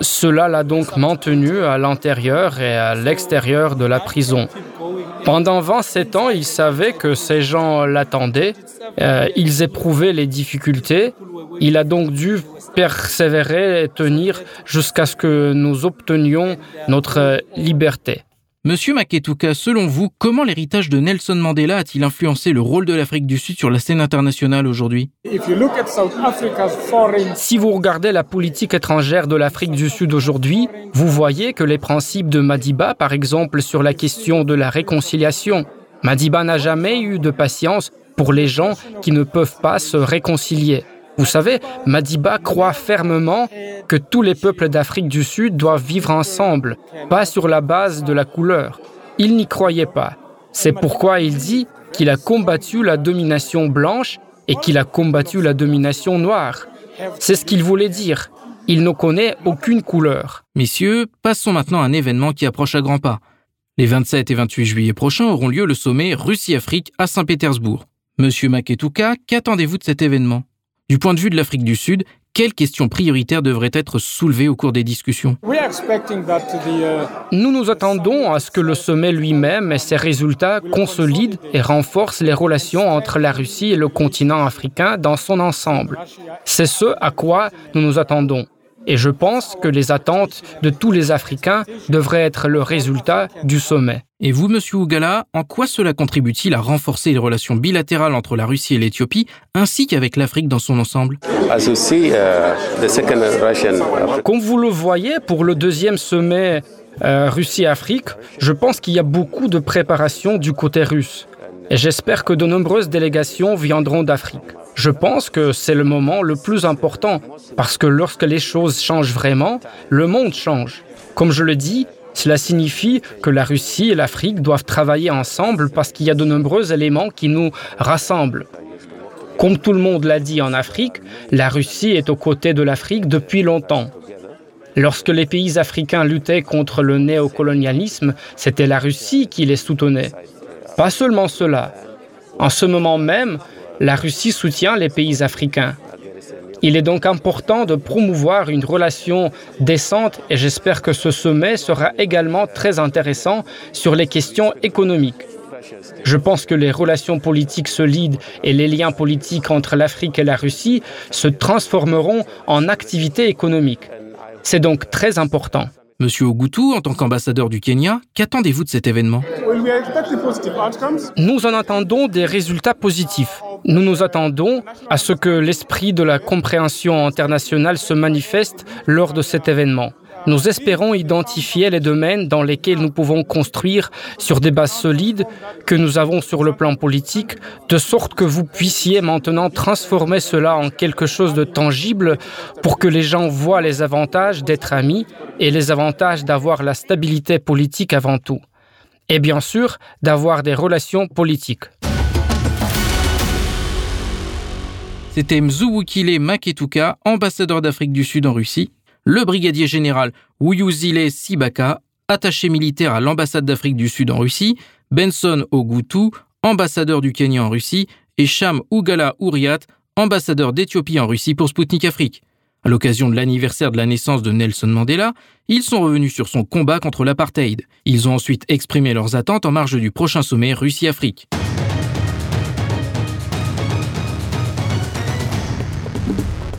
Cela l'a donc maintenu à l'intérieur et à l'extérieur de la prison. Pendant 27 ans, il savait que ces gens l'attendaient, euh, ils éprouvaient les difficultés, il a donc dû persévérer et tenir jusqu'à ce que nous obtenions notre liberté. Monsieur Maketuka, selon vous, comment l'héritage de Nelson Mandela a-t-il influencé le rôle de l'Afrique du Sud sur la scène internationale aujourd'hui? Si vous regardez la politique étrangère de l'Afrique du Sud aujourd'hui, vous voyez que les principes de Madiba, par exemple sur la question de la réconciliation, Madiba n'a jamais eu de patience pour les gens qui ne peuvent pas se réconcilier. Vous savez, Madiba croit fermement que tous les peuples d'Afrique du Sud doivent vivre ensemble, pas sur la base de la couleur. Il n'y croyait pas. C'est pourquoi il dit qu'il a combattu la domination blanche et qu'il a combattu la domination noire. C'est ce qu'il voulait dire. Il ne connaît aucune couleur. Messieurs, passons maintenant à un événement qui approche à grands pas. Les 27 et 28 juillet prochains auront lieu le sommet Russie-Afrique à Saint-Pétersbourg. Monsieur Maketuka, qu'attendez-vous de cet événement? Du point de vue de l'Afrique du Sud, quelles questions prioritaires devraient être soulevées au cours des discussions? Uh, Nous nous attendons à ce que le sommet lui-même et ses résultats consolident et renforcent les relations entre la Russie et le continent africain dans son ensemble. C'est ce à quoi nous nous attendons. Et je pense que les attentes de tous les Africains devraient être le résultat du sommet. Et vous, Monsieur Ougala, en quoi cela contribue-t-il à renforcer les relations bilatérales entre la Russie et l'Éthiopie, ainsi qu'avec l'Afrique dans son ensemble? Euh, Comme vous le voyez, pour le deuxième sommet euh, Russie-Afrique, je pense qu'il y a beaucoup de préparation du côté russe. Et j'espère que de nombreuses délégations viendront d'Afrique. Je pense que c'est le moment le plus important, parce que lorsque les choses changent vraiment, le monde change. Comme je le dis, cela signifie que la Russie et l'Afrique doivent travailler ensemble parce qu'il y a de nombreux éléments qui nous rassemblent. Comme tout le monde l'a dit en Afrique, la Russie est aux côtés de l'Afrique depuis longtemps. Lorsque les pays africains luttaient contre le néocolonialisme, c'était la Russie qui les soutenait. Pas seulement cela. En ce moment même, la Russie soutient les pays africains. Il est donc important de promouvoir une relation décente et j'espère que ce sommet sera également très intéressant sur les questions économiques. Je pense que les relations politiques solides et les liens politiques entre l'Afrique et la Russie se transformeront en activités économiques. C'est donc très important. Monsieur Ogutu, en tant qu'ambassadeur du Kenya, qu'attendez-vous de cet événement? Nous en attendons des résultats positifs. Nous nous attendons à ce que l'esprit de la compréhension internationale se manifeste lors de cet événement. Nous espérons identifier les domaines dans lesquels nous pouvons construire sur des bases solides que nous avons sur le plan politique, de sorte que vous puissiez maintenant transformer cela en quelque chose de tangible pour que les gens voient les avantages d'être amis et les avantages d'avoir la stabilité politique avant tout. Et bien sûr, d'avoir des relations politiques. C'était Mzuwukile Maketuka, ambassadeur d'Afrique du Sud en Russie, le brigadier général Wuyuzile Sibaka, attaché militaire à l'ambassade d'Afrique du Sud en Russie, Benson Ogutu, ambassadeur du Kenya en Russie, et Sham Ugala Uriat, ambassadeur d'Éthiopie en Russie pour Sputnik Afrique. À l'occasion de l'anniversaire de la naissance de Nelson Mandela, ils sont revenus sur son combat contre l'apartheid. Ils ont ensuite exprimé leurs attentes en marge du prochain sommet Russie-Afrique.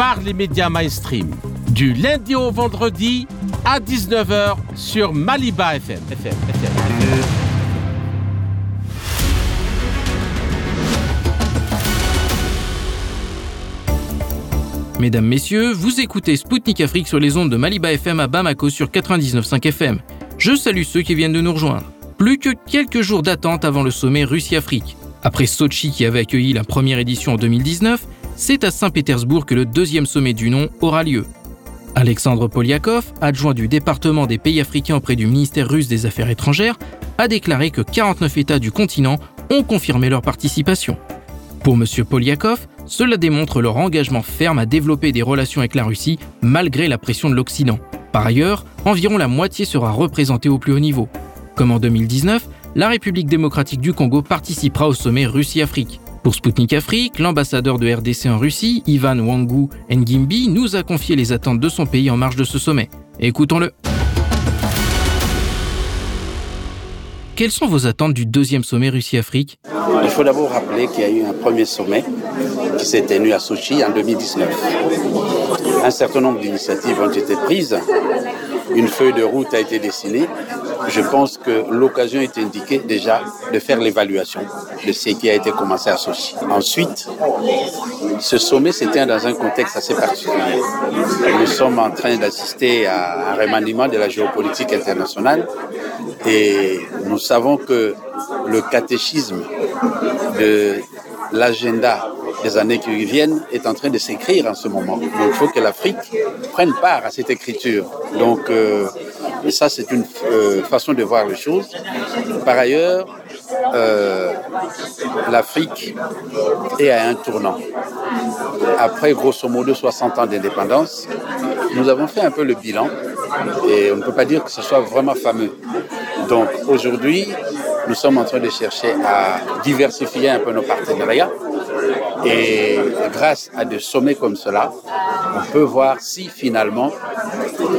par les médias mainstream. Du lundi au vendredi à 19h sur Maliba FM. Mesdames, Messieurs, vous écoutez Spoutnik Afrique sur les ondes de Maliba FM à Bamako sur 99.5 FM. Je salue ceux qui viennent de nous rejoindre. Plus que quelques jours d'attente avant le sommet Russie-Afrique. Après Sochi qui avait accueilli la première édition en 2019, c'est à Saint-Pétersbourg que le deuxième sommet du nom aura lieu. Alexandre Polyakov, adjoint du département des pays africains auprès du ministère russe des Affaires étrangères, a déclaré que 49 États du continent ont confirmé leur participation. Pour M. Polyakov, cela démontre leur engagement ferme à développer des relations avec la Russie malgré la pression de l'Occident. Par ailleurs, environ la moitié sera représentée au plus haut niveau. Comme en 2019, la République démocratique du Congo participera au sommet Russie-Afrique. Pour Sputnik Afrique, l'ambassadeur de RDC en Russie, Ivan Wangu Ngimbi, nous a confié les attentes de son pays en marge de ce sommet. Écoutons-le. Quelles sont vos attentes du deuxième sommet Russie-Afrique? Il faut d'abord rappeler qu'il y a eu un premier sommet qui s'est tenu à Sochi en 2019. Un certain nombre d'initiatives ont été prises, une feuille de route a été dessinée. Je pense que l'occasion est indiquée déjà de faire l'évaluation de ce qui a été commencé à Sochi. Ensuite, ce sommet s'était dans un contexte assez particulier. Nous sommes en train d'assister à un remaniement de la géopolitique internationale et nous savons que le catéchisme de l'agenda des années qui viennent est en train de s'écrire en ce moment. Donc il faut que l'Afrique prenne part à cette écriture. Donc euh, ça c'est une euh, façon de voir les choses. Par ailleurs, euh, l'Afrique est à un tournant. Après grosso modo 60 ans d'indépendance, nous avons fait un peu le bilan et on ne peut pas dire que ce soit vraiment fameux. Donc aujourd'hui, nous sommes en train de chercher à diversifier un peu nos partenariats. Et grâce à des sommets comme cela, on peut voir si finalement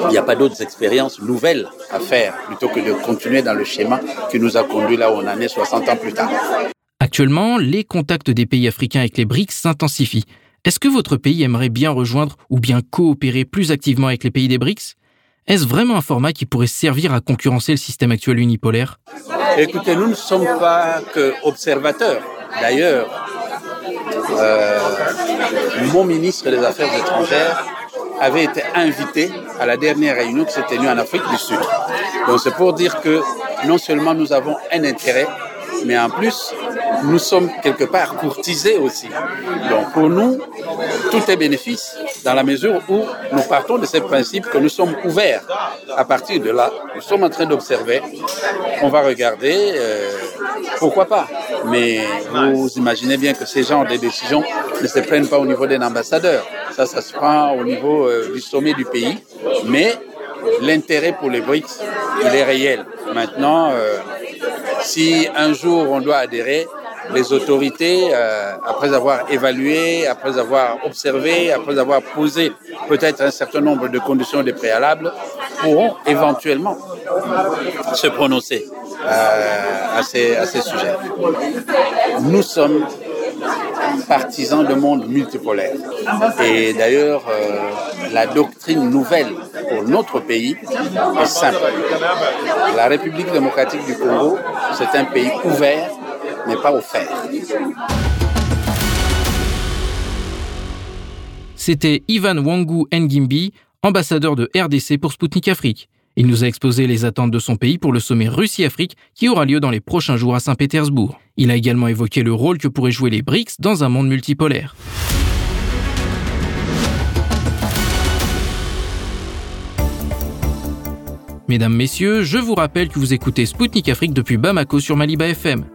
il n'y a pas d'autres expériences nouvelles à faire plutôt que de continuer dans le schéma qui nous a conduit là où on en est 60 ans plus tard. Actuellement, les contacts des pays africains avec les BRICS s'intensifient. Est-ce que votre pays aimerait bien rejoindre ou bien coopérer plus activement avec les pays des BRICS? Est-ce vraiment un format qui pourrait servir à concurrencer le système actuel unipolaire? Écoutez, nous ne sommes pas que observateurs. D'ailleurs, euh, mon ministre des Affaires étrangères avait été invité à la dernière réunion qui s'est tenue en Afrique du Sud. Donc c'est pour dire que non seulement nous avons un intérêt, mais en plus, nous sommes quelque part courtisés aussi. Donc pour nous, tout est bénéfice dans la mesure où nous partons de ce principe que nous sommes ouverts. À partir de là, nous sommes en train d'observer, on va regarder, euh, pourquoi pas. Mais vous imaginez bien que ces genres de décisions ne se prennent pas au niveau d'un ambassadeur. Ça, ça se prend au niveau euh, du sommet du pays. Mais l'intérêt pour les BRICS, il est réel. Maintenant, euh, si un jour on doit adhérer, les autorités, euh, après avoir évalué, après avoir observé, après avoir posé peut-être un certain nombre de conditions de préalables, pourront éventuellement se prononcer euh, à, ces, à ces sujets. Nous sommes partisans d'un monde multipolaire. Et d'ailleurs, euh, la doctrine nouvelle pour notre pays est simple. La République démocratique du Congo, c'est un pays ouvert, mais pas offert. C'était Ivan Wangu Ngimbi, ambassadeur de RDC pour Sputnik Afrique. Il nous a exposé les attentes de son pays pour le sommet Russie-Afrique qui aura lieu dans les prochains jours à Saint-Pétersbourg. Il a également évoqué le rôle que pourraient jouer les BRICS dans un monde multipolaire. Mesdames, Messieurs, je vous rappelle que vous écoutez Spoutnik Afrique depuis Bamako sur Maliba FM.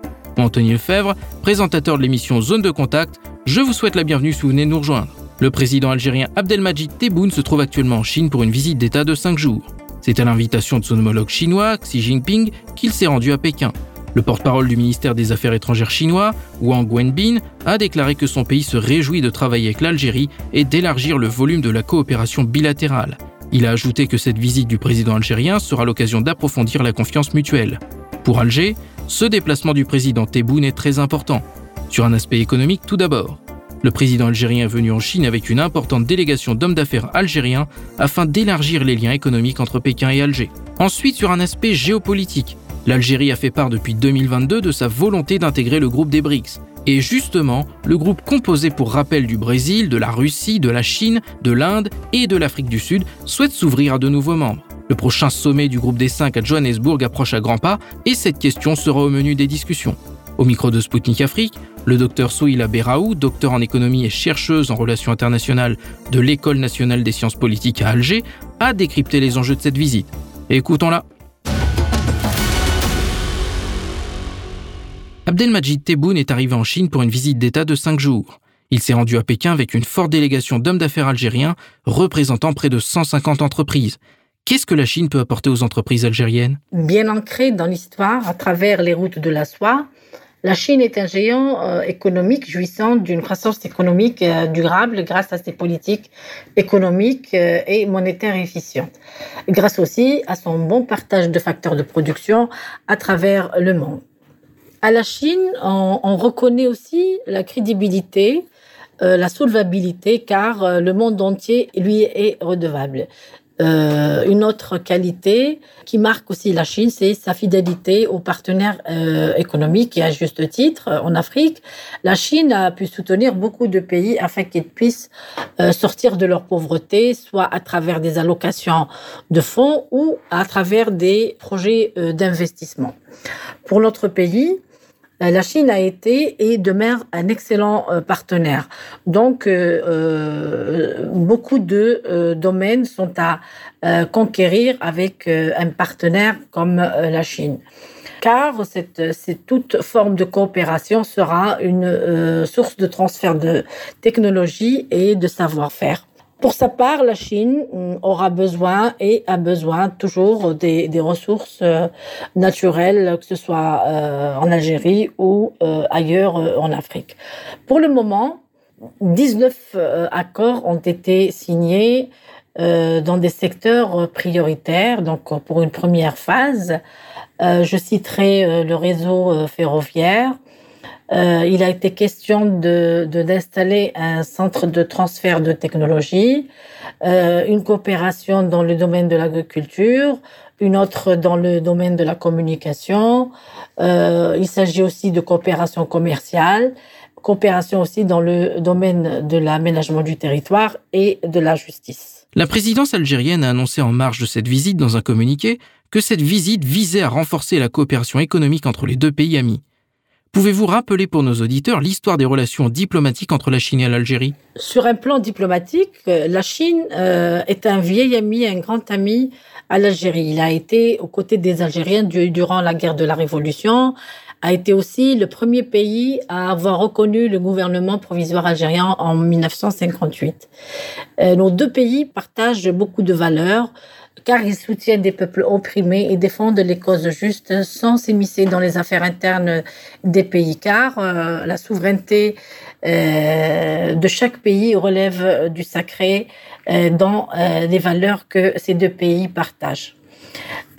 Anthony Lefebvre, présentateur de l'émission Zone de Contact, je vous souhaite la bienvenue si vous venez nous rejoindre. Le président algérien Abdelmajid Tebboune se trouve actuellement en Chine pour une visite d'État de 5 jours. C'est à l'invitation de son homologue chinois, Xi Jinping, qu'il s'est rendu à Pékin. Le porte-parole du ministère des Affaires étrangères chinois, Wang Wenbin, a déclaré que son pays se réjouit de travailler avec l'Algérie et d'élargir le volume de la coopération bilatérale. Il a ajouté que cette visite du président algérien sera l'occasion d'approfondir la confiance mutuelle. Pour Alger, ce déplacement du président Tebboune est très important. Sur un aspect économique tout d'abord. Le président algérien est venu en Chine avec une importante délégation d'hommes d'affaires algériens afin d'élargir les liens économiques entre Pékin et Alger. Ensuite, sur un aspect géopolitique, l'Algérie a fait part depuis 2022 de sa volonté d'intégrer le groupe des BRICS. Et justement, le groupe composé pour rappel du Brésil, de la Russie, de la Chine, de l'Inde et de l'Afrique du Sud souhaite s'ouvrir à de nouveaux membres. Le prochain sommet du groupe des 5 à Johannesburg approche à grands pas et cette question sera au menu des discussions. Au micro de Sputnik Afrique, le docteur Souila Beraou, docteur en économie et chercheuse en relations internationales de l'École nationale des sciences politiques à Alger, a décrypté les enjeux de cette visite. Écoutons-la. Abdelmajid Tebboune est arrivé en Chine pour une visite d'État de cinq jours. Il s'est rendu à Pékin avec une forte délégation d'hommes d'affaires algériens représentant près de 150 entreprises. Qu'est-ce que la Chine peut apporter aux entreprises algériennes? Bien ancrée dans l'histoire à travers les routes de la soie, la Chine est un géant euh, économique jouissant d'une croissance économique euh, durable grâce à ses politiques économiques euh, et monétaires efficientes. Grâce aussi à son bon partage de facteurs de production à travers le monde. À la Chine, on, on reconnaît aussi la crédibilité, la solvabilité, car le monde entier lui est redevable. Euh, une autre qualité qui marque aussi la Chine, c'est sa fidélité aux partenaires euh, économiques et à juste titre en Afrique. La Chine a pu soutenir beaucoup de pays afin qu'ils puissent euh, sortir de leur pauvreté, soit à travers des allocations de fonds ou à travers des projets d'investissement. Pour notre pays, la Chine a été et demeure un excellent euh, partenaire. Donc, euh, beaucoup de domaines sont à conquérir avec un partenaire comme la Chine. Car cette, toute forme de coopération sera une source de transfert de technologie et de savoir-faire. Pour sa part, la Chine mm, aura besoin et a besoin toujours des, ressources euh, naturelles, que ce soit euh, en Algérie ou euh, ailleurs en Afrique. Pour le moment, 19 accords ont été signés dans des secteurs prioritaires. Donc, pour une première phase, je citerai le réseau ferroviaire, euh, il a été question de d'installer un centre de transfert de technologie, euh, une coopération dans le domaine de l'agriculture, une autre dans le domaine de la communication. Euh, il s'agit aussi de coopération commerciale, coopération aussi dans le domaine de l'aménagement du territoire et de la justice. La présidence algérienne a annoncé en marge de cette visite dans un communiqué que cette visite visait à renforcer la coopération économique entre les deux pays amis. Pouvez-vous rappeler pour nos auditeurs l'histoire des relations diplomatiques entre la Chine et l'Algérie? Sur un plan diplomatique, euh, la Chine euh, est un vieil ami, un grand ami à l'Algérie. Il a été aux côtés des Algériens durant la guerre de la Révolution, a été aussi le premier pays à avoir reconnu le gouvernement provisoire algérien en 1958. Euh, nos deux pays partagent beaucoup de valeurs, car ils soutiennent des peuples opprimés et défendent les causes justes sans s'immiscer dans les affaires internes des pays, car euh, la souveraineté euh, de chaque pays relève du sacré euh, dans les valeurs que ces deux pays partagent.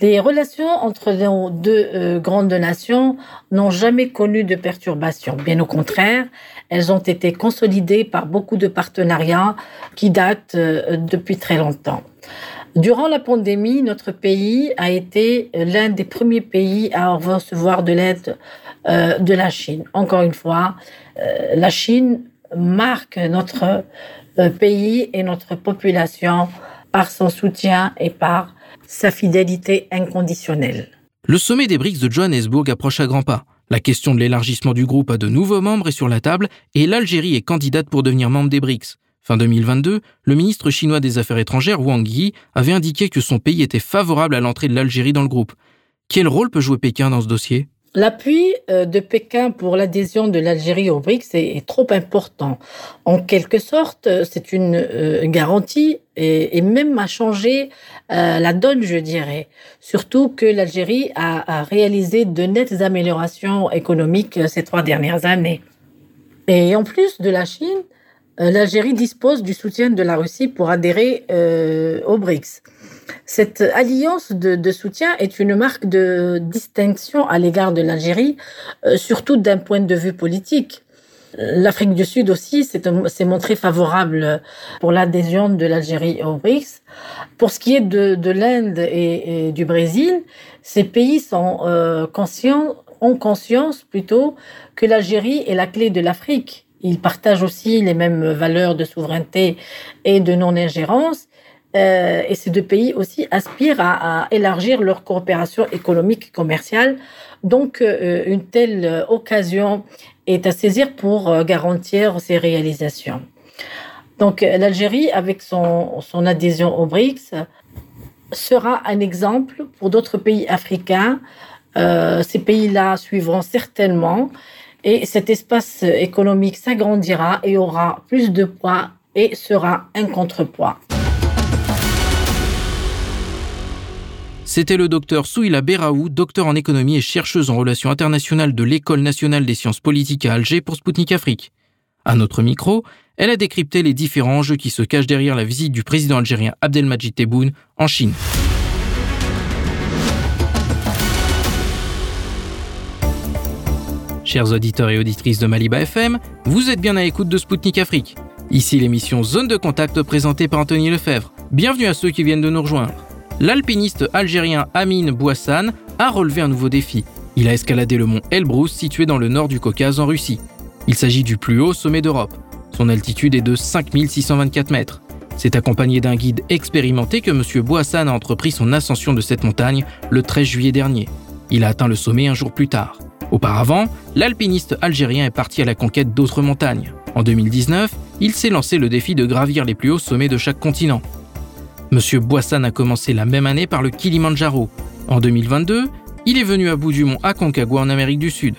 Les relations entre nos deux grandes nations n'ont jamais connu de perturbations. Bien au contraire, elles ont été consolidées par beaucoup de partenariats qui datent depuis très longtemps. Durant la pandémie, notre pays a été l'un des premiers pays à recevoir de l'aide euh, de la Chine. Encore une fois, euh, la Chine marque notre euh, pays et notre population par son soutien et par sa fidélité inconditionnelle. Le sommet des BRICS de Johannesburg approche à grands pas. La question de l'élargissement du groupe à de nouveaux membres est sur la table et l'Algérie est candidate pour devenir membre des BRICS. Fin 2022, le ministre chinois des Affaires étrangères Wang Yi avait indiqué que son pays était favorable à l'entrée de l'Algérie dans le groupe. Quel rôle peut jouer Pékin dans ce dossier? L'appui euh, de Pékin pour l'adhésion de l'Algérie au BRICS est, trop important. En quelque sorte, euh, c'est une euh, garantie et, même a changé la donne, je dirais. Surtout que l'Algérie a, réalisé de nettes améliorations économiques ces trois dernières années. Et en plus de la Chine, l'Algérie dispose du soutien de la Russie pour adhérer euh, au BRICS. Cette alliance de, de, soutien est une marque de distinction à l'égard de l'Algérie, euh, surtout d'un point de vue politique. L'Afrique du Sud aussi s'est montré favorable pour l'adhésion de l'Algérie au BRICS. Pour ce qui est de, de l'Inde et, et, du Brésil, ces pays sont euh, conscients, ont conscience plutôt que l'Algérie est la clé de l'Afrique ils partagent aussi les mêmes valeurs de souveraineté et de non-ingérence. Euh, et ces deux pays aussi aspirent à, élargir leur coopération économique et commerciale. Donc, euh, une telle occasion est à saisir pour euh, garantir ces réalisations. Donc, l'Algérie, avec son, son adhésion au BRICS, sera un exemple pour d'autres pays africains ces pays-là suivront certainement et cet espace économique s'agrandira et aura plus de poids et sera un contrepoids. C'était le docteur Souila Beraou, docteur en économie et chercheuse en relations internationales de l'École nationale des sciences politiques à Alger pour Spoutnik Afrique. À notre micro, elle a décrypté les différents enjeux qui se cachent derrière la visite du président algérien Abdelmajid Tebboune en Chine. Chers auditeurs et auditrices de Maliba FM, vous êtes bien à l'écoute de Spoutnik Afrique. Ici l'émission Zone de contact présentée par Anthony Lefebvre. Bienvenue à ceux qui viennent de nous rejoindre l'alpiniste algérien Amin Bouassan a relevé un nouveau défi. Il a escaladé le mont Elbrus situé dans le nord du Caucase en Russie. Il s'agit du plus haut sommet d'Europe. Son altitude est de 5624 mètres. C'est accompagné d'un guide expérimenté que M. Bouassan a entrepris son ascension de cette montagne le 13 juillet dernier. Il a atteint le sommet un jour plus tard. Auparavant, l'alpiniste algérien est parti à la conquête d'autres montagnes. En 2019, il s'est lancé le défi de gravir les plus hauts sommets de chaque continent. Monsieur Boissan a commencé la même année par le Kilimandjaro. En 2022, il est venu à bout du mont Aconcagua en Amérique du Sud.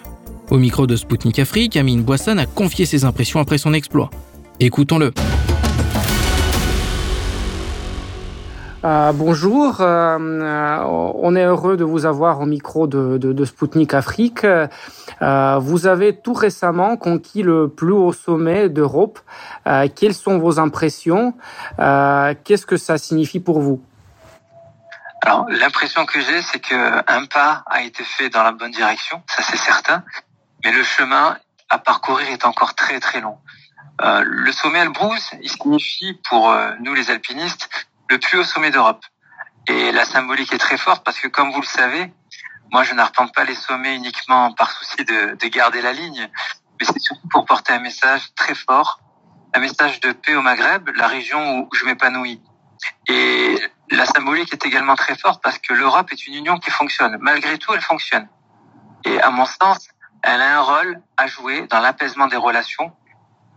Au micro de Spoutnik Afrique, Amine Boissan a confié ses impressions après son exploit. Écoutons-le. Euh, bonjour, euh, euh, on est heureux de vous avoir au micro de, de, Spoutnik Afrique. vous avez tout récemment conquis le plus haut sommet d'Europe. quelles sont vos impressions? Qu'est-ce que ça signifie pour vous? Alors, l'impression que j'ai, c'est qu'un pas a été fait dans la bonne direction, ça c'est certain, mais le chemin à parcourir est encore très très long. le sommet Elbrus, il signifie pour nous les alpinistes le plus haut sommet d'Europe. Et la symbolique est très forte parce que, comme vous le savez, moi, je n'arpente pas les sommets uniquement par souci de, de garder la ligne, mais c'est surtout pour porter un message très fort, un message de paix au Maghreb, la région où je m'épanouis. Et la symbolique est également très forte parce que l'Europe est une union qui fonctionne. Malgré tout, elle fonctionne. Et à mon sens, elle a un rôle à jouer dans l'apaisement des relations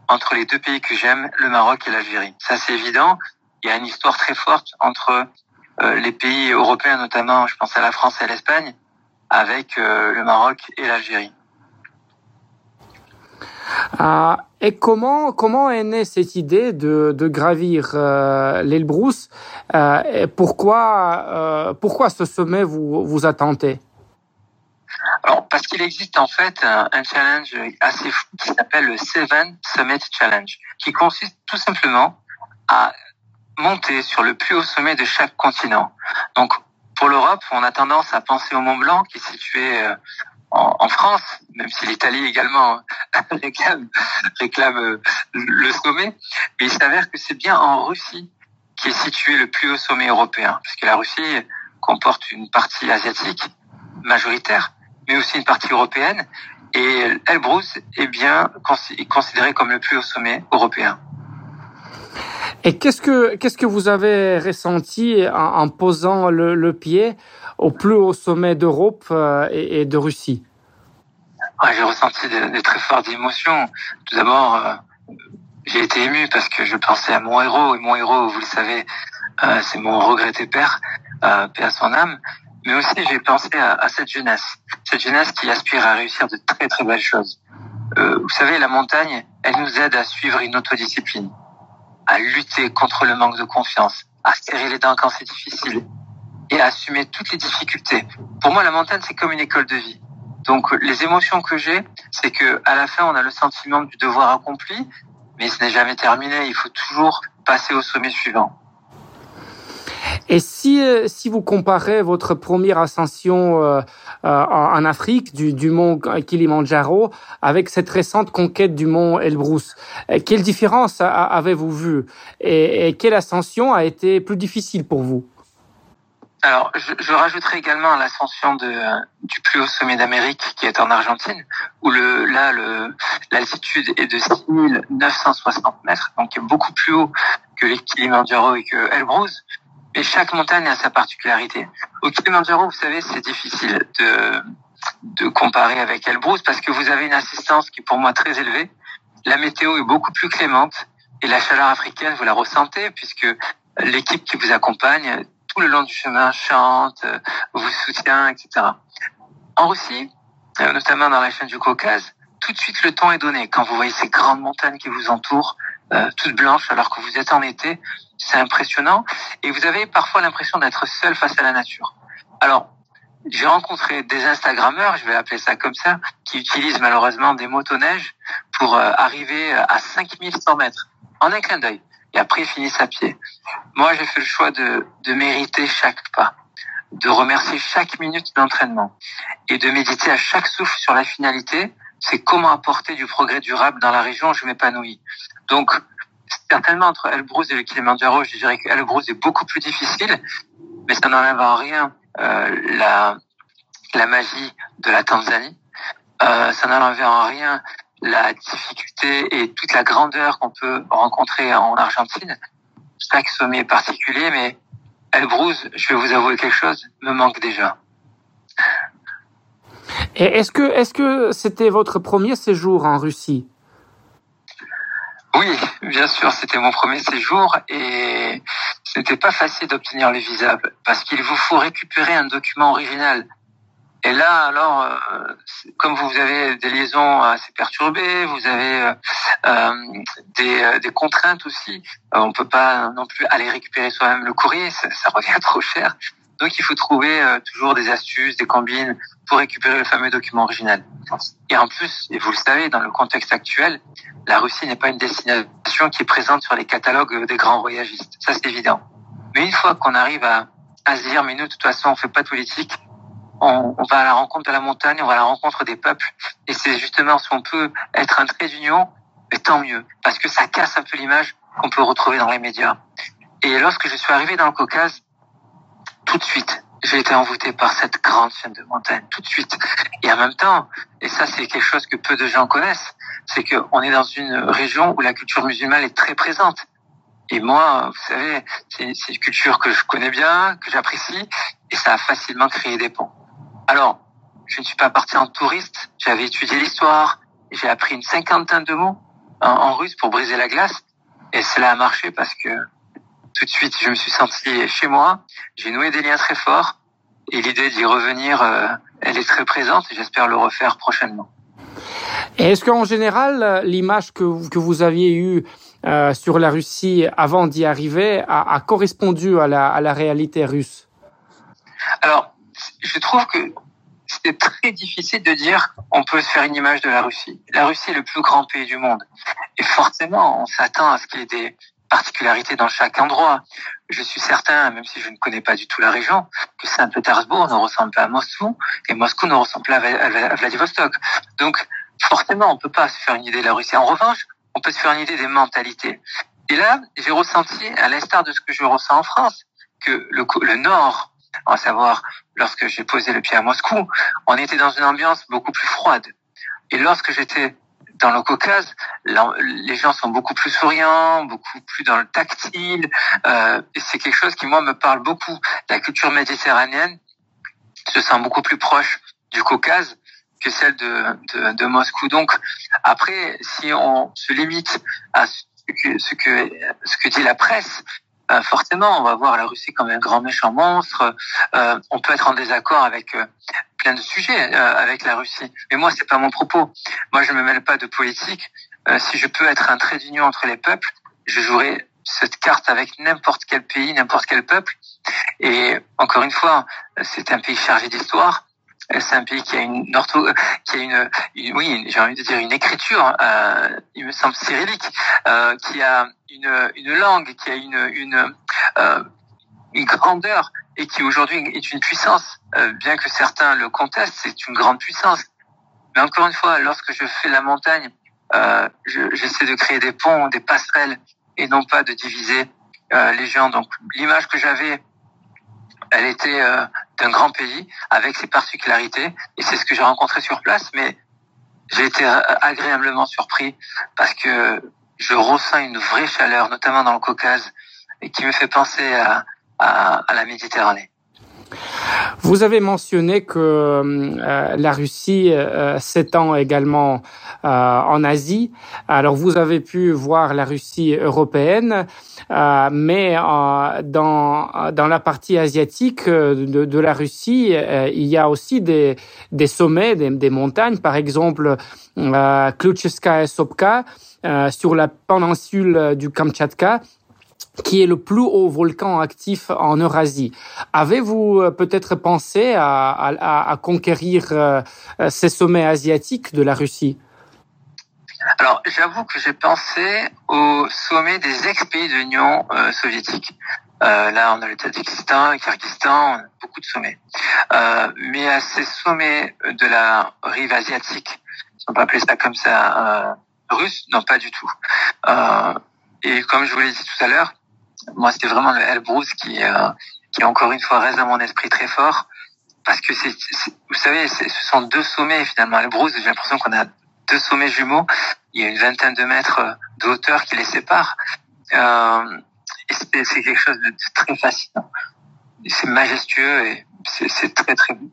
entre les deux pays que j'aime, le Maroc et l'Algérie. Ça, c'est évident il y a une histoire très forte entre euh, les pays européens, notamment, je pense à la France et à l'Espagne, avec euh, le Maroc et l'Algérie. Ah, et comment comment est née cette idée de, de gravir euh, l'Elbrus euh, Pourquoi euh, pourquoi ce sommet vous vous a tenté Alors parce qu'il existe en fait un, un challenge assez fou qui s'appelle le Seven Summit Challenge, qui consiste tout simplement à monter sur le plus haut sommet de chaque continent. Donc, pour l'Europe, on a tendance à penser au Mont Blanc, qui est situé euh, en, France, même si l'Italie également réclame, réclame euh, le sommet. Mais il s'avère que c'est bien en Russie qui est situé le plus haut sommet européen, puisque la Russie comporte une partie asiatique majoritaire, mais aussi une partie européenne. Et Elbrus est bien considéré comme le plus haut sommet européen. Et qu'est-ce que qu'est-ce que vous avez ressenti en, en posant le, le, pied au plus haut sommet d'Europe euh, et, et, de Russie? Ah, J'ai ressenti de, de, très fortes émotions. Tout d'abord, euh, j'ai été ému parce que je pensais à mon héros et mon héros, vous le savez, euh, c'est mon regretté père, euh, paix à son âme. Mais aussi, j'ai pensé à, à, cette jeunesse, cette jeunesse qui aspire à réussir de très très belles choses. Euh, vous savez, la montagne, elle nous aide à suivre une autodiscipline à lutter contre le manque de confiance, à serrer les dents quand c'est difficile et à assumer toutes les difficultés. Pour moi, la montagne, c'est comme une école de vie. Donc, les émotions que j'ai, c'est que à la fin, on a le sentiment du devoir accompli, mais ce n'est jamais terminé. Il faut toujours passer au sommet suivant. Et si, euh, si vous comparez votre première ascension euh, euh, en Afrique du, du mont Kilimandjaro avec cette récente conquête du mont Elbrus, quelle différence avez-vous vu? Et, et quelle ascension a été plus difficile pour vous? Alors, je, je rajouterai également l'ascension de du plus haut sommet d'Amérique, qui est en Argentine, où le là le l'altitude est de 6960 mètres, donc beaucoup plus haut que les Kilimandjaro et que Elbrus. Et chaque montagne a sa particularité. Au Kilimanjaro, vous savez, c'est difficile de, de comparer avec Elbrus parce que vous avez une assistance qui est pour moi très élevée. La météo est beaucoup plus clémente et la chaleur africaine, vous la ressentez puisque l'équipe qui vous accompagne tout le long du chemin chante, vous soutient, etc. En Russie, euh, notamment dans la chaîne du Caucase, tout de suite le ton est donné. Quand vous voyez ces grandes montagnes qui vous entourent, euh, toutes blanches alors que vous êtes en été, c'est impressionnant. Et vous avez parfois l'impression d'être seul face à la nature. Alors, j'ai rencontré des Instagrammeurs, je vais appeler ça comme ça, qui utilisent malheureusement des motoneiges pour euh, arriver à 5100 mètres en un clin d'œil. Et après, ils finissent à pied. Moi, j'ai fait le choix de, de mériter chaque pas, de remercier chaque minute d'entraînement et de méditer à chaque souffle sur la finalité. C'est comment apporter du progrès durable dans la région où je m'épanouis. Donc, certainement entre Elbrus et le Kilimanjaro, je dirais que Elbrus est beaucoup plus difficile, mais ça n'enlève en rien euh, la, la magie de la Tanzanie. Euh, ça n'enlève en rien la difficulté et toute la grandeur qu'on peut rencontrer en Argentine. Chaque sommet est particulier, mais Elbrus, je vais vous avouer quelque chose, me manque déjà. Et est-ce que est-ce que c'était votre premier séjour en Russie? Oui, bien sûr, c'était mon premier séjour et ce n'était pas facile d'obtenir le visa parce qu'il vous faut récupérer un document original et là, alors, euh, comme vous avez des liaisons assez perturbées, vous avez euh, euh des, euh, des, contraintes aussi. on peut pas non plus aller récupérer soi-même le courrier, ça, revient trop cher. Donc, il faut trouver toujours des astuces, des combines pour récupérer le fameux document original. Et en plus, et vous le savez, dans le contexte actuel, la Russie n'est pas une destination qui est présente sur les catalogues des grands voyagistes. Ça, c'est évident. Mais une fois qu'on arrive à, se dire, mais nous, de toute façon, on fait pas de politique, on, va à la rencontre de la montagne, on va à la rencontre des peuples. Et c'est justement si on peut être un trait d'union, mais tant mieux, parce que ça casse un peu l'image qu'on peut retrouver dans les médias. Et lorsque je suis arrivé dans le Caucase, tout de suite, j'ai été envoûté par cette grande chaîne de montagnes, tout de suite. Et en même temps, et ça c'est quelque chose que peu de gens connaissent, c'est qu'on est dans une région où la culture musulmane est très présente. Et moi, vous savez, c'est une culture que je connais bien, que j'apprécie, et ça a facilement créé des ponts. Alors, je ne suis pas parti en touriste, j'avais étudié l'histoire, j'ai appris une cinquantaine de mots en, russe pour briser la glace, et cela a marché parce que tout de suite, je me suis senti chez moi, j'ai noué des liens très forts, et l'idée d'y revenir, euh, elle est très présente, et j'espère le refaire prochainement. Est-ce qu'en général, l'image que, que vous aviez eue euh, sur la Russie avant d'y arriver a, a correspondu à la, à la réalité russe? Alors, je trouve que c'est très difficile de dire on peut se faire une image de la Russie. La Russie est le plus grand pays du monde. Et forcément, on s'attend à ce qu'il y ait des particularités dans chaque endroit. Je suis certain, même si je ne connais pas du tout la région, que Saint-Pétersbourg ne ressemble pas à Moscou et Moscou ne ressemble pas à Vladivostok. Donc, forcément, on peut pas se faire une idée de la Russie. En revanche, on peut se faire une idée des mentalités. Et là, j'ai ressenti, à l'instar de ce que je ressens en France, que le, le Nord à savoir lorsque j'ai posé le pied à Moscou, on était dans une ambiance beaucoup plus froide. Et lorsque j'étais dans le Caucase, les gens sont beaucoup plus souriants, beaucoup plus dans le tactile, euh, et c'est quelque chose qui moi me parle beaucoup. La culture méditerranéenne se sent beaucoup plus proche du Caucase que celle de, de, de Moscou. Donc après, si on se limite à ce que, ce que, ce que dit la presse, euh, forcément, on va voir la Russie comme un grand méchant monstre. Euh, on peut être en désaccord avec euh, plein de sujets avec la Russie. Mais moi, c'est pas mon propos. Moi, je me mêle pas de politique. si je peux être un trait d'union entre les peuples, je jouerai cette carte avec n'importe quel pays, n'importe quel peuple. Et encore une fois, c'est un pays chargé d'histoire. C'est un pays qui a une ortho, qui a une, oui, j'ai envie de dire une écriture, euh, il me semble cyrillique, euh, qui a une, une langue, qui a une, une, euh, une grandeur et qui aujourd'hui est une puissance. Euh, bien que certains le contestent, c'est une grande puissance. Mais encore une fois, lorsque je fais la montagne, euh, j'essaie de créer des ponts, des passerelles, et non pas de diviser euh, les gens. Donc l'image que j'avais elle était euh, d'un grand pays avec ses particularités et c'est ce que j'ai rencontré sur place. Mais j'ai été euh, agréablement surpris parce que je ressens une vraie chaleur, notamment dans le Caucase, et qui me fait penser à, à, la Méditerranée. Vous avez mentionné que euh, la Russie euh, s'étend également euh, en Asie. Alors vous avez pu voir la Russie européenne, mais dans dans la partie asiatique de, de la Russie, il y a aussi des des sommets, des, des montagnes, par exemple euh, Kluchevskaya Sopka sur la péninsule du Kamtchatka qui est le plus haut volcan actif en Eurasie. Avez-vous euh, peut-être pensé à, à, à conquérir euh, ces sommets asiatiques de la Russie? Alors, j'avoue que j'ai pensé au sommet des ex-pays de l'Union euh, soviétique. Euh, là, on a le Tadjikistan, le Kyrgyzstan, beaucoup de sommets. Euh, mais à ces sommets de la rive asiatique, si on peut appeler ça comme ça, russe, non, pas du tout. et comme je vous l'ai dit tout à l'heure, moi, c'était vraiment le Elbrus qui, euh, qui encore une fois reste dans mon esprit très fort. Parce que c'est, vous savez, ce sont deux sommets finalement. Elbrus, j'ai l'impression qu'on a deux sommets jumeaux. Il y a une vingtaine de mètres euh, de hauteur qui les séparent. Euh, et c'est, quelque chose de très fascinant. C'est majestueux et c'est, très très beau.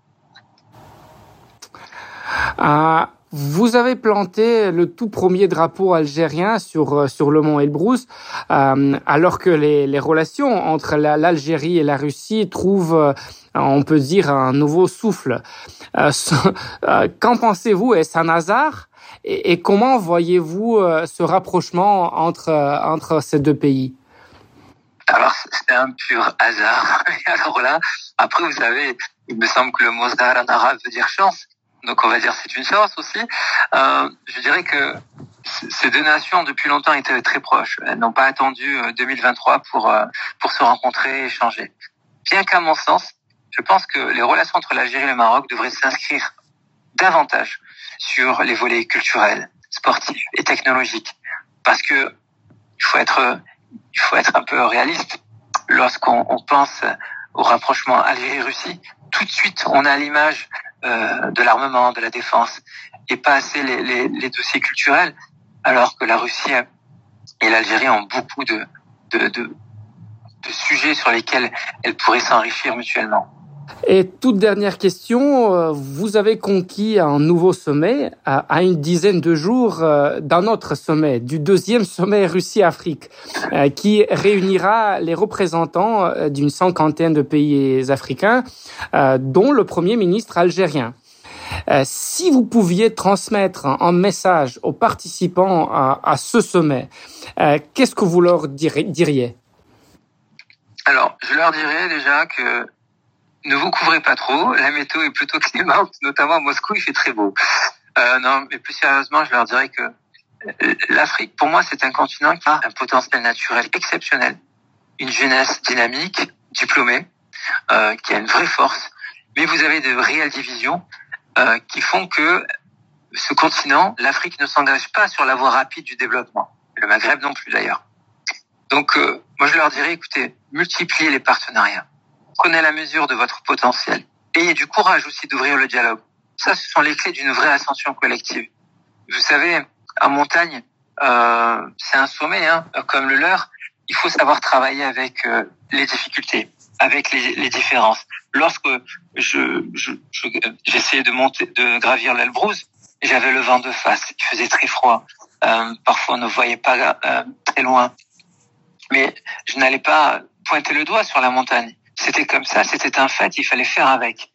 Ah, vous avez planté le tout premier drapeau algérien sur euh, sur le mont Elbrus, euh, alors que les, les relations entre l'Algérie et la Russie trouvent, euh, on peut dire, un nouveau souffle. Euh, Qu'en pensez-vous Est-ce un hasard? Et, et, comment voyez-vous ce rapprochement entre entre ces deux pays? Alors, c'est un pur hasard. Alors là, après, vous savez, il me semble que le mot en arabe veut dire chance donc on va dire c'est une chance aussi. Euh, je dirais que ces deux nations depuis longtemps étaient très proches. Elles n'ont pas attendu 2023 euh, pour euh, pour se rencontrer et échanger. Bien qu'à mon sens, je pense que les relations entre l'Algérie et le Maroc devraient s'inscrire davantage sur les volets culturels, sportifs et technologiques, parce que il faut être il faut être un peu réaliste. Lorsqu'on pense au rapprochement Algérie-Russie, tout de suite on a l'image euh, de l'armement, de la défense, et pas assez les, dossiers culturels, alors que la Russie et l'Algérie ont beaucoup de, de, de sujets sur lesquels elles pourraient s'enrichir mutuellement. Et toute dernière question, euh, vous avez conquis un nouveau sommet à une dizaine de jours euh, d'un autre sommet, du deuxième sommet Russie-Afrique, qui réunira les représentants d'une cinquantaine de pays africains, dont le Premier ministre algérien. Si vous pouviez transmettre un message aux participants à ce sommet, qu'est-ce que vous leur diriez? Alors, je leur dirais déjà que ne vous couvrez pas trop. La météo est plutôt clémente, notamment à Moscou, il fait très beau. Euh, non, mais plus sérieusement, je leur dirais que euh, l'Afrique, pour moi, c'est un continent qui a un potentiel naturel exceptionnel, une jeunesse dynamique, diplômée, euh, qui a une vraie force. Mais vous avez de réelles divisions euh, qui font que ce continent, l'Afrique, ne s'engage pas sur la voie rapide du développement. Le Maghreb non plus d'ailleurs. Donc, euh, moi, je leur dirais, écoutez, multipliez les partenariats prenez la mesure de votre potentiel. Ayez du courage aussi d'ouvrir le dialogue. Ça, ce sont les clés d'une vraie ascension collective. Vous savez, en montagne, euh, c'est un sommet, hein, comme le leur. Il faut savoir travailler avec euh, les difficultés, avec les, les différences. Lorsque je, je, j'essayais de monter, de gravir l'Elbrus, j'avais le vent de face. Il faisait très froid. Euh, parfois, on ne voyait pas euh, très loin. Mais je n'allais pas pointer le doigt sur la montagne. C'était comme ça, c'était un fait, il fallait faire avec.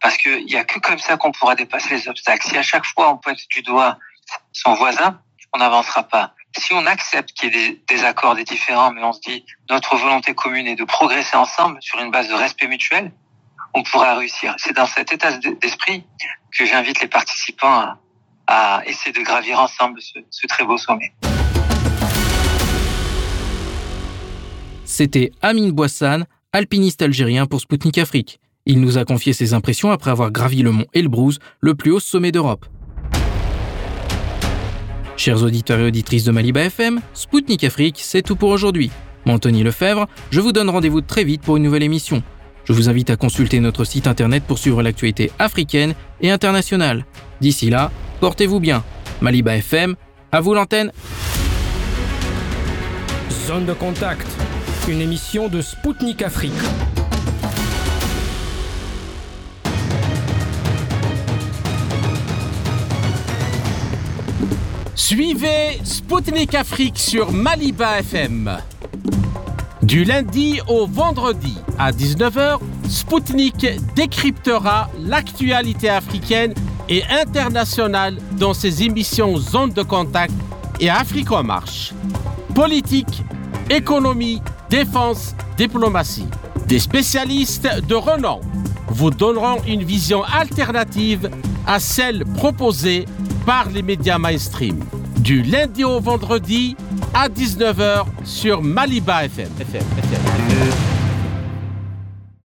Parce qu'il n'y a que comme ça qu'on pourra dépasser les obstacles. Si à chaque fois on pointe du doigt son voisin, on n'avancera pas. Si on accepte qu'il y ait des désaccords, des différents, mais on se dit notre volonté commune est de progresser ensemble sur une base de respect mutuel, on pourra réussir. C'est dans cet état d'esprit que j'invite les participants à, à, essayer de gravir ensemble ce, ce très beau sommet. C'était Amine Boissan alpiniste algérien pour Spoutnik Afrique. Il nous a confié ses impressions après avoir gravi le mont Elbrus, le plus haut sommet d'Europe. Chers auditeurs et auditrices de Maliba FM, Spoutnik Afrique, c'est tout pour aujourd'hui. Moi, Anthony Lefebvre, je vous donne rendez-vous très vite pour une nouvelle émission. Je vous invite à consulter notre site internet pour suivre l'actualité africaine et internationale. D'ici là, portez-vous bien. Maliba FM, à vous l'antenne. Zone de contact une émission de Spoutnik Afrique. Suivez Spoutnik Afrique sur Maliba FM. Du lundi au vendredi à 19h, Spoutnik décryptera l'actualité africaine et internationale dans ses émissions Zone de contact et Afrique en marche. Politique, économie, défense, diplomatie. Des spécialistes de renom vous donneront une vision alternative à celle proposée par les médias mainstream. Du lundi au vendredi à 19h sur Maliba FM.